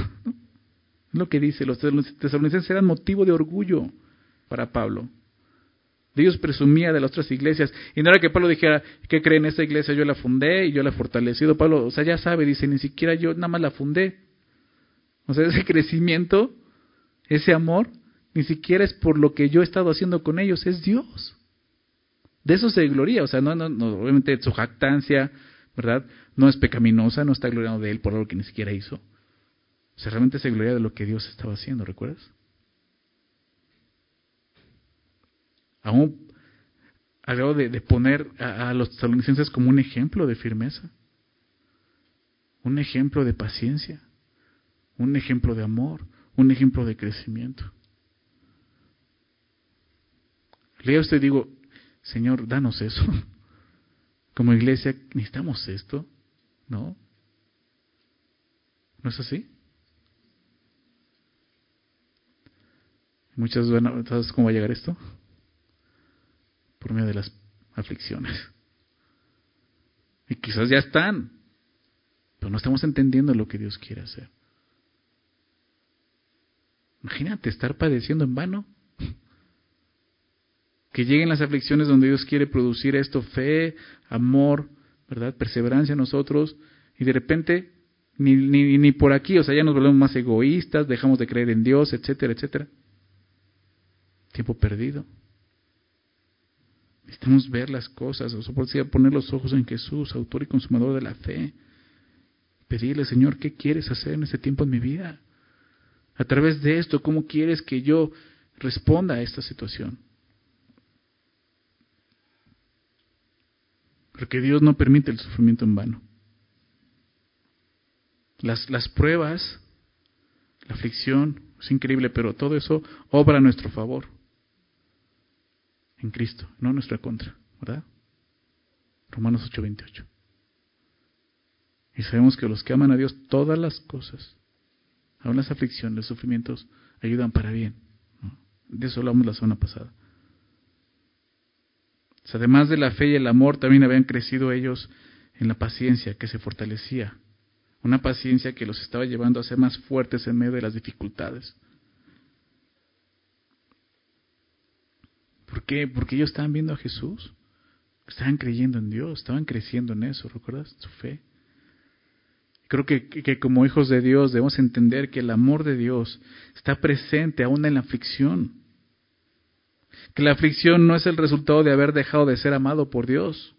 Es lo que dice, los tesalonicenses eran motivo de orgullo para Pablo. Dios presumía de las otras iglesias. Y no era que Pablo dijera, ¿qué creen? Esta iglesia yo la fundé y yo la he fortalecido. Pablo, o sea, ya sabe, dice, ni siquiera yo nada más la fundé. O sea, ese crecimiento, ese amor, ni siquiera es por lo que yo he estado haciendo con ellos, es Dios. De eso se gloria, o sea, no, no, obviamente su jactancia, ¿verdad? No es pecaminosa, no está gloriando de él por algo que ni siquiera hizo. O sea, realmente se gloria de lo que Dios estaba haciendo, ¿recuerdas? Aún al de, de poner a, los estadounidenses como un ejemplo de firmeza, un ejemplo de paciencia un ejemplo de amor, un ejemplo de crecimiento. Leo esto y digo, Señor, danos eso. Como iglesia necesitamos esto, ¿no? ¿No es así? Muchas veces, ¿sabes cómo va a llegar esto? Por medio de las aflicciones. Y quizás ya están, pero no estamos entendiendo lo que Dios quiere hacer. Imagínate estar padeciendo en vano. Que lleguen las aflicciones donde Dios quiere producir esto, fe, amor, ¿verdad? Perseverancia en nosotros, y de repente ni, ni, ni por aquí, o sea, ya nos volvemos más egoístas, dejamos de creer en Dios, etcétera, etcétera. Tiempo perdido. Necesitamos ver las cosas, o sea, poner los ojos en Jesús, autor y consumador de la fe. Pedirle, Señor, ¿qué quieres hacer en este tiempo en mi vida? A través de esto, ¿cómo quieres que yo responda a esta situación? Porque Dios no permite el sufrimiento en vano. Las, las pruebas, la aflicción, es increíble, pero todo eso obra a nuestro favor. En Cristo, no a nuestra contra, ¿verdad? Romanos 8:28. Y sabemos que los que aman a Dios, todas las cosas Aún las aflicciones, los sufrimientos ayudan para bien. De eso hablamos la semana pasada. además de la fe y el amor, también habían crecido ellos en la paciencia que se fortalecía. Una paciencia que los estaba llevando a ser más fuertes en medio de las dificultades. ¿Por qué? Porque ellos estaban viendo a Jesús. Estaban creyendo en Dios, estaban creciendo en eso, ¿recuerdas? Su fe. Creo que, que, como hijos de Dios debemos entender que el amor de Dios está presente aún en la aflicción. Que la aflicción no es el resultado de haber dejado de ser amado por Dios.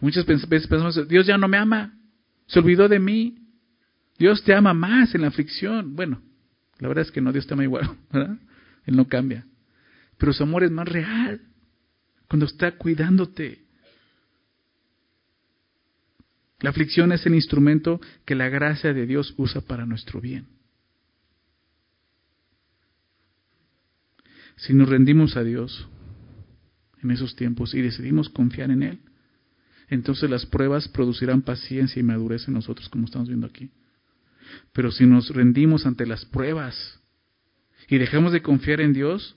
Muchas veces pensamos, Dios ya no me ama, se olvidó de mí. Dios te ama más en la aflicción. Bueno, la verdad es que no, Dios te ama igual, ¿verdad? Él no cambia. Pero su amor es más real cuando está cuidándote, la aflicción es el instrumento que la gracia de Dios usa para nuestro bien. Si nos rendimos a Dios en esos tiempos y decidimos confiar en Él, entonces las pruebas producirán paciencia y madurez en nosotros, como estamos viendo aquí. Pero si nos rendimos ante las pruebas y dejamos de confiar en Dios,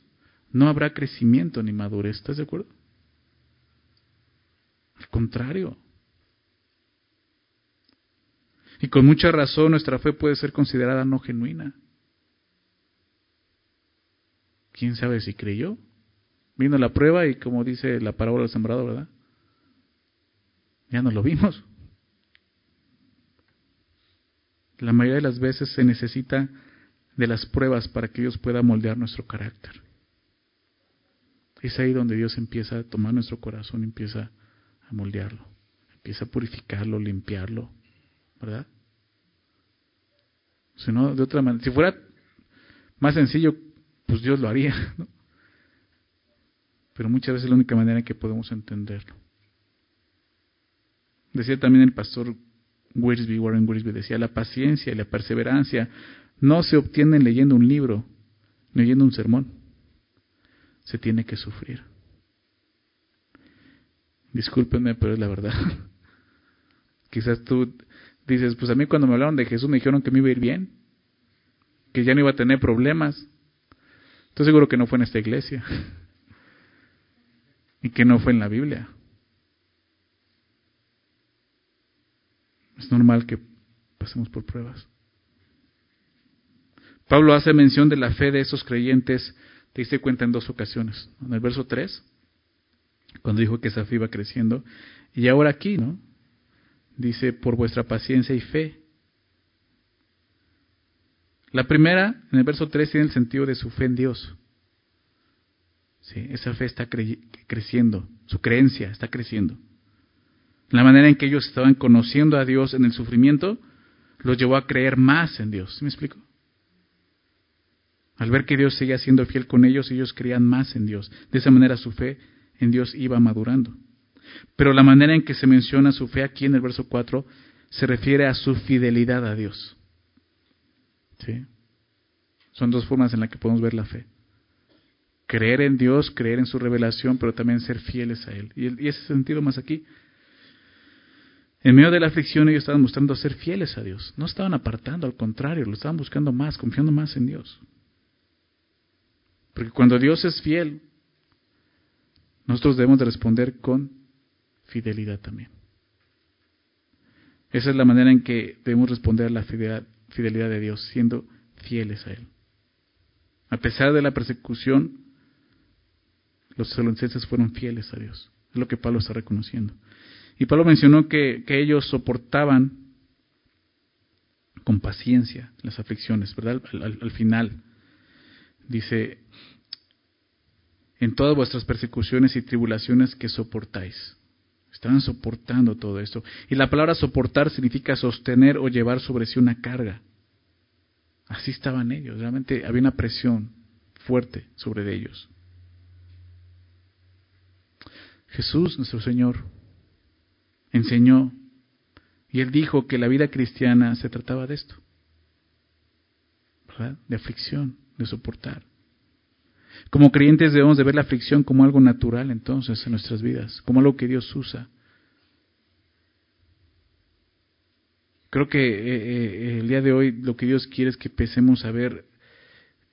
no habrá crecimiento ni madurez. ¿Estás de acuerdo? Al contrario. Y con mucha razón nuestra fe puede ser considerada no genuina. ¿Quién sabe si creyó? Vino la prueba y como dice la parábola del sembrado, ¿verdad? Ya no lo vimos. La mayoría de las veces se necesita de las pruebas para que Dios pueda moldear nuestro carácter. Es ahí donde Dios empieza a tomar nuestro corazón, empieza a moldearlo, empieza a purificarlo, limpiarlo, ¿verdad? Si no, de otra manera, si fuera más sencillo, pues Dios lo haría, ¿no? Pero muchas veces es la única manera en que podemos entenderlo. Decía también el pastor Wiersbe, Warren Wiersbe, decía, la paciencia y la perseverancia no se obtienen leyendo un libro, ni oyendo un sermón. Se tiene que sufrir. Discúlpenme, pero es la verdad. Quizás tú dices, pues a mí cuando me hablaron de Jesús me dijeron que me iba a ir bien, que ya no iba a tener problemas. Estoy seguro que no fue en esta iglesia y que no fue en la Biblia. Es normal que pasemos por pruebas. Pablo hace mención de la fe de esos creyentes, te diste cuenta en dos ocasiones. En el verso 3, cuando dijo que esa fe iba creciendo, y ahora aquí, ¿no? Dice, por vuestra paciencia y fe. La primera, en el verso 3, tiene el sentido de su fe en Dios. Esa fe está creciendo, su creencia está creciendo. La manera en que ellos estaban conociendo a Dios en el sufrimiento los llevó a creer más en Dios. ¿Sí me explico? Al ver que Dios seguía siendo fiel con ellos, ellos creían más en Dios. De esa manera su fe en Dios iba madurando. Pero la manera en que se menciona su fe aquí en el verso 4 se refiere a su fidelidad a Dios. ¿Sí? Son dos formas en las que podemos ver la fe. Creer en Dios, creer en su revelación, pero también ser fieles a Él. Y, ese sentido más aquí. En medio de la aflicción ellos estaban mostrando ser fieles a Dios. No estaban apartando, al contrario, lo estaban buscando más, confiando más en Dios. Porque cuando Dios es fiel, nosotros debemos de responder con fidelidad también. Esa es la manera en que debemos responder a la fidelidad, de Dios, siendo fieles a Él. A pesar de la persecución, los tesalonicenses fueron fieles a Dios. Es lo que Pablo está reconociendo. Y Pablo mencionó que, ellos soportaban con paciencia las aflicciones, ¿verdad? al final dice, en todas vuestras persecuciones y tribulaciones que soportáis. Estaban soportando todo esto. Y la palabra soportar significa sostener o llevar sobre sí una carga. Así estaban ellos. Realmente había una presión fuerte sobre ellos. Jesús, nuestro Señor, enseñó y él dijo que la vida cristiana se trataba de esto. ¿verdad? De aflicción, de soportar. Como creyentes debemos de ver la aflicción como algo natural entonces en nuestras vidas, como algo que Dios usa. Creo que eh, eh, el día de hoy lo que Dios quiere es que empecemos a ver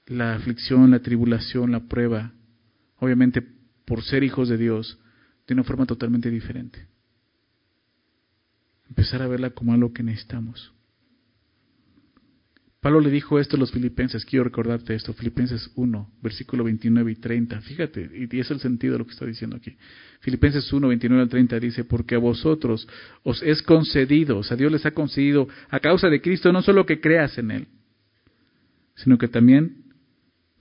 la aflicción, la tribulación, la prueba, obviamente por ser hijos de Dios, de una forma totalmente diferente. Empezar a verla como algo que necesitamos. Pablo le dijo esto a los filipenses, quiero recordarte esto, Filipenses 1, versículo 29 y 30, fíjate, y es el sentido de lo que está diciendo aquí. Filipenses 1, 29 al 30 dice, porque a vosotros os es concedido, o sea, Dios les ha concedido a causa de Cristo no solo que creas en Él, sino que también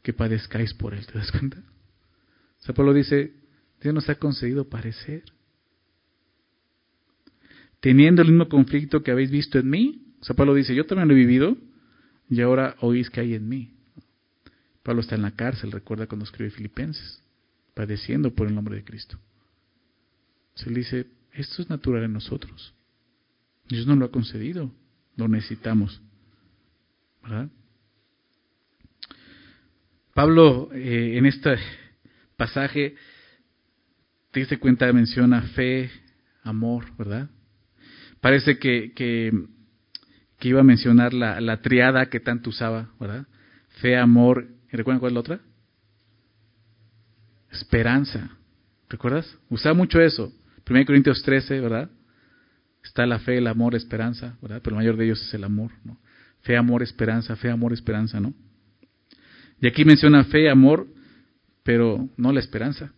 que padezcáis por Él, ¿te das cuenta? O Pablo dice, Dios nos ha concedido parecer. Teniendo el mismo conflicto que habéis visto en mí, o Pablo dice, yo también lo he vivido, y ahora oís que hay en mí. Pablo está en la cárcel, recuerda cuando escribe Filipenses, padeciendo por el nombre de Cristo. Se le dice, esto es natural en nosotros. Dios nos lo ha concedido, lo necesitamos. ¿Verdad? Pablo eh, en este pasaje, te diste cuenta, menciona fe, amor, ¿verdad? Parece que, que que iba a mencionar la, la triada que tanto usaba, ¿verdad? Fe, amor, ¿y recuerdan cuál es la otra? Esperanza. ¿Recuerdas? Usaba mucho eso. 1 Corintios 13, ¿verdad? Está la fe, el amor, esperanza, ¿verdad? Pero el mayor de ellos es el amor, ¿no? Fe, amor, esperanza, fe, amor, esperanza, ¿no? Y aquí menciona fe, amor, pero no la esperanza.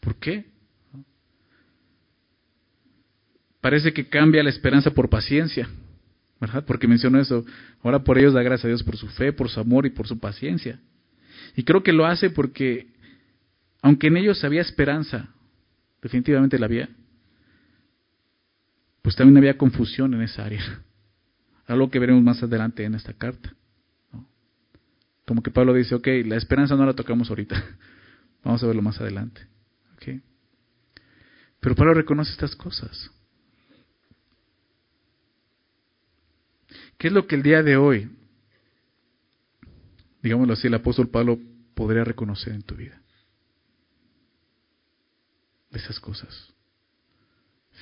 ¿Por qué? Parece que cambia la esperanza por paciencia, ¿verdad? Porque mencionó eso. Ahora por ellos da gracias a Dios por su fe, por su amor y por su paciencia. Y creo que lo hace porque, aunque en ellos había esperanza, definitivamente la había, pues también había confusión en esa área. Algo que veremos más adelante en esta carta. Como que Pablo dice, ok, la esperanza no la tocamos ahorita. Vamos a verlo más adelante. Okay. Pero Pablo reconoce estas cosas. ¿Qué es lo que el día de hoy, digámoslo así, el apóstol Pablo podría reconocer en tu vida? De esas cosas.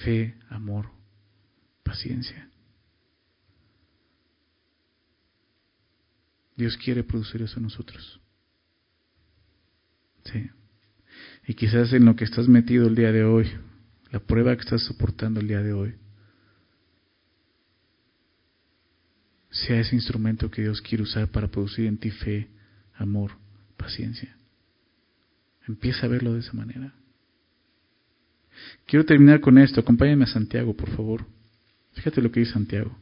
Fe, amor, paciencia. Dios quiere producir eso en nosotros. Sí. Y quizás en lo que estás metido el día de hoy, la prueba que estás soportando el día de hoy, sea ese instrumento que Dios quiere usar para producir en ti fe, amor, paciencia. Empieza a verlo de esa manera. Quiero terminar con esto. Acompáñame a Santiago, por favor. Fíjate lo que dice Santiago.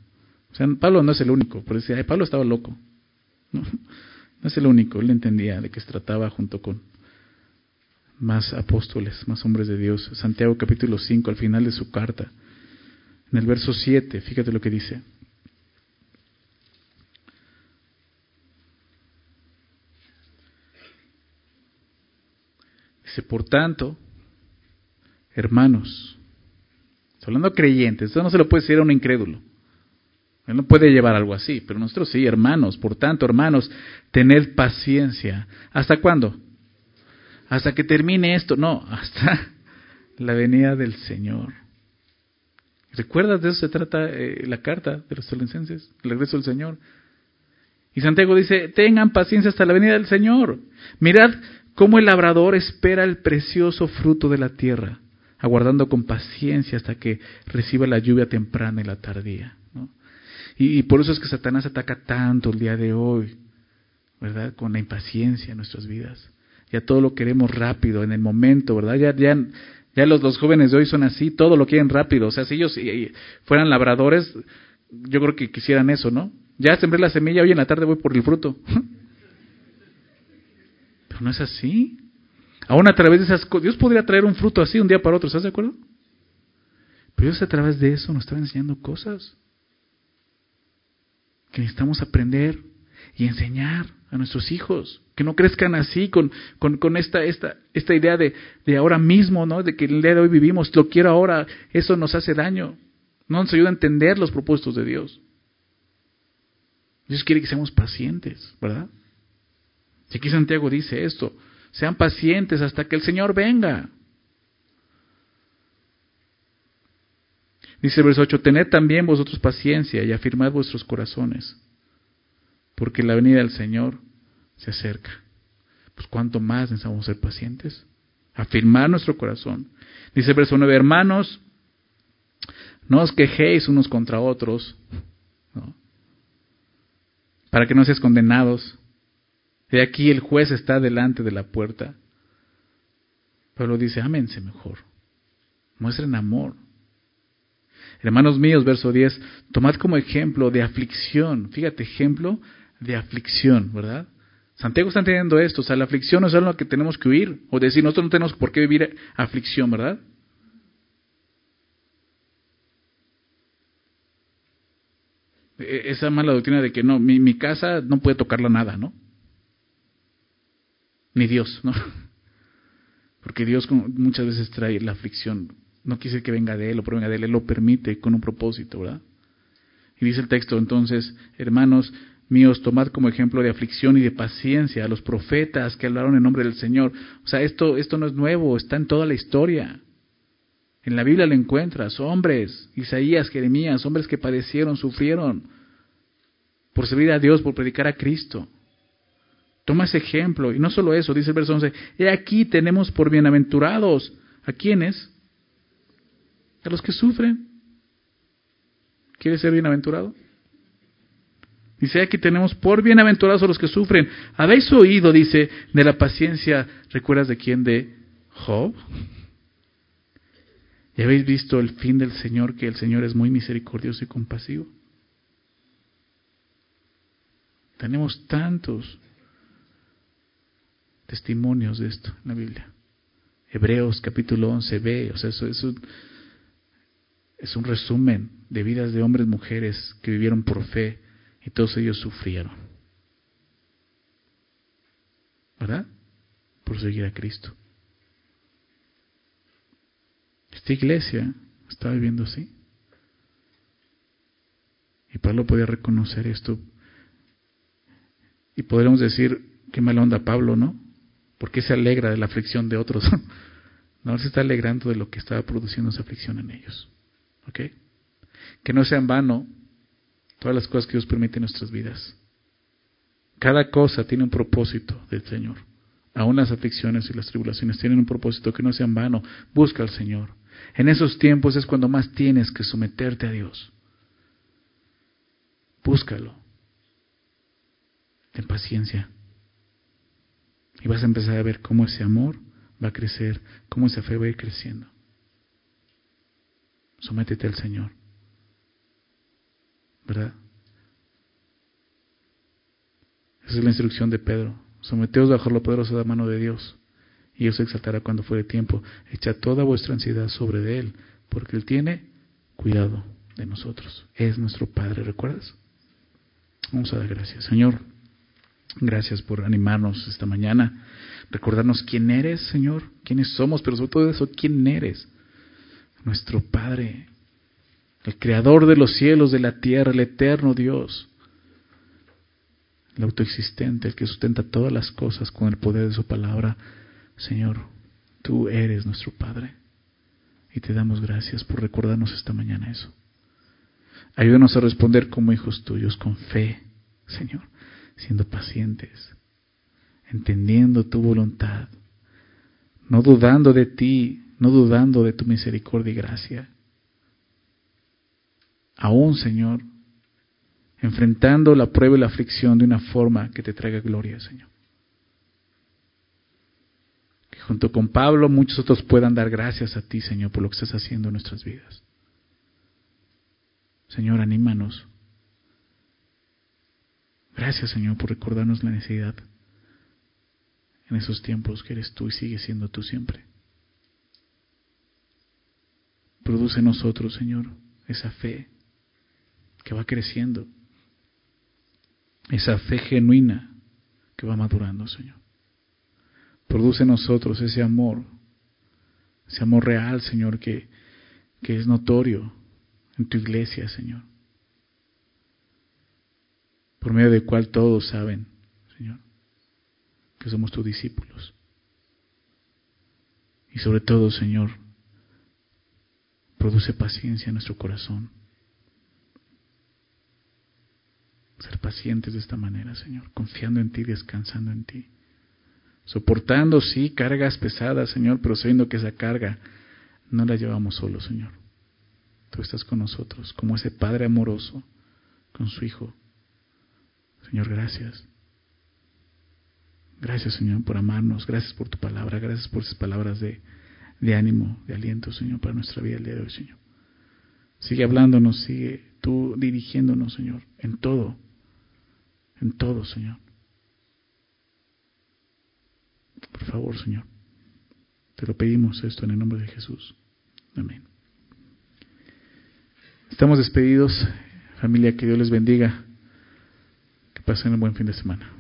O sea, Pablo no es el único, pero dice, Pablo estaba loco. No, es el único, él entendía de que se trataba junto con más apóstoles, más hombres de Dios. Santiago capítulo 5, al final de su carta, en el verso 7, fíjate lo que dice. Por tanto, hermanos, hablando creyentes, eso no se lo puede decir a un incrédulo. Él no puede llevar algo así, pero nosotros sí, hermanos. Por tanto, hermanos, tened paciencia. ¿Hasta cuándo? Hasta que termine esto. No, hasta la venida del Señor. ¿Recuerdas de eso se trata eh, la carta de los telencenses? El regreso del Señor. Y Santiago dice, tengan paciencia hasta la venida del Señor. Mirad cómo el labrador espera el precioso fruto de la tierra aguardando con paciencia hasta que reciba la lluvia temprana y la tardía. Y, por eso es que Satanás ataca tanto el día de hoy, ¿verdad? Con la impaciencia en nuestras vidas. Ya todo lo queremos rápido, en el momento, ¿verdad? Ya, ya, ya los, los jóvenes de hoy son así, todo lo quieren rápido. O sea, si ellos fueran labradores, yo creo que quisieran eso, ¿no? Ya sembré la semilla, hoy en la tarde voy por el fruto. No es así. Aún a través de esas cosas, Dios podría traer un fruto así un día para otro, ¿estás de acuerdo? Pero Dios a través de eso nos está enseñando cosas que necesitamos aprender y enseñar a nuestros hijos, que no crezcan así con, con, esta, esta, esta idea de, de, ahora mismo, ¿no? de que el día de hoy vivimos, lo quiero ahora, eso nos hace daño, no nos ayuda a entender los propósitos de Dios. Dios quiere que seamos pacientes, ¿verdad? Y aquí Santiago dice esto, sean pacientes hasta que el Señor venga. Dice el verso 8, tened también vosotros paciencia y afirmad vuestros corazones, porque la venida del Señor se acerca. Pues cuánto más necesitamos ser pacientes, afirmar nuestro corazón. Dice el verso 9, hermanos, no os quejéis unos contra otros, para que no seáis condenados. De aquí el juez está delante de la puerta. Pablo dice, ámense mejor. Muestren amor. Hermanos míos, verso 10, tomad como ejemplo de aflicción. Fíjate, ejemplo de aflicción, ¿verdad? Santiago está entendiendo esto. O sea, la aflicción no es algo que tenemos que huir. O decir, nosotros no tenemos por qué vivir aflicción, ¿verdad? E-, esa mala doctrina de que no, mi, mi casa no puede tocarla nada, ¿no? Ni Dios, ¿no? Porque Dios muchas veces trae la aflicción. No quise que venga de Él o provenga de Él, Él lo permite con un propósito, ¿verdad? Y dice el texto entonces, hermanos míos, tomad como ejemplo de aflicción y de paciencia a los profetas que hablaron en nombre del Señor. O sea, esto, esto no es nuevo, está en toda la historia. En la Biblia lo encuentras, hombres, Isaías, Jeremías, hombres que padecieron, sufrieron por servir a Dios, por predicar a Cristo. Toma ese ejemplo. Y no solo eso, dice el verso 11, he aquí tenemos por bienaventurados. ¿A quiénes? A los que sufren. ¿Quieres ser bienaventurado? Dice, aquí tenemos por bienaventurados a los que sufren. ¿Habéis oído, dice, de la paciencia? ¿Recuerdas de quién? De Job. ¿Y habéis visto el fin del Señor, que el Señor es muy misericordioso y compasivo? Tenemos tantos testimonios de esto en la Biblia. Hebreos capítulo 11b, o sea, eso es un, es un resumen de vidas de hombres y mujeres que vivieron por fe y todos ellos sufrieron. ¿Verdad? Por seguir a Cristo. Esta iglesia está viviendo así. Y Pablo podía reconocer esto. Y podríamos decir, qué mal onda Pablo, ¿no? Porque se alegra de la aflicción de otros? no, se está alegrando de lo que estaba produciendo esa aflicción en ellos. ¿Ok? Que no sea en vano todas las cosas que Dios permite en nuestras vidas. Cada cosa tiene un propósito del Señor. Aún las aflicciones y las tribulaciones tienen un propósito que no sea en vano. Busca al Señor. En esos tiempos es cuando más tienes que someterte a Dios. Búscalo. Ten paciencia. Y vas a empezar a ver cómo ese amor va a crecer, cómo esa fe va a ir creciendo. Sométete al Señor. ¿Verdad? Esa es la instrucción de Pedro. Someteos bajo la poderosa mano de Dios. Y Él se exaltará cuando fuere tiempo. Echa toda vuestra ansiedad sobre Él, porque Él tiene cuidado de nosotros. Es nuestro Padre, ¿recuerdas? Vamos a dar gracias. Señor, gracias por animarnos esta mañana. Recordarnos quién eres, Señor, quiénes somos, pero sobre todo eso, quién eres. Nuestro Padre, el creador de los cielos, de la tierra, el eterno Dios, el autoexistente, el que sustenta todas las cosas con el poder de su palabra. Señor, tú eres nuestro Padre. Y te damos gracias por recordarnos esta mañana eso. Ayúdanos a responder como hijos tuyos, con fe, Señor, siendo pacientes, entendiendo tu voluntad, no dudando de ti, no dudando de tu misericordia y gracia. Aún, Señor, enfrentando la prueba y la aflicción de una forma que te traiga gloria, Señor. Que junto con Pablo muchos otros puedan dar gracias a ti, Señor, por lo que estás haciendo en nuestras vidas. Señor, anímanos. Gracias, Señor, por recordarnos la necesidad en esos tiempos que eres tú y sigues siendo tú siempre. Produce en nosotros, Señor, esa fe que va creciendo, esa fe genuina que va madurando, Señor. Produce en nosotros ese amor, ese amor real, Señor, que, que es notorio en tu iglesia, Señor. Por medio del cual todos saben, Señor, que somos tus discípulos. Y sobre todo, Señor, produce paciencia en nuestro corazón Ser pacientes de esta manera, Señor, confiando en ti, descansando en ti. Soportando, sí, cargas pesadas, Señor, pero sabiendo que esa carga no la llevamos solo, Señor. Tú estás con nosotros, como ese Padre amoroso con su Hijo. Señor, gracias. Gracias, Señor, por amarnos. Gracias por tu palabra. Gracias por esas palabras de, de ánimo, de aliento, Señor, para nuestra vida el día de hoy, Señor. Sigue hablándonos, sigue tú dirigiéndonos, Señor, en todo en todo, Señor. Por favor, Señor. Te lo pedimos esto en el nombre de Jesús. Amén. Estamos despedidos. Familia, que Dios les bendiga. Pasen un buen fin de semana.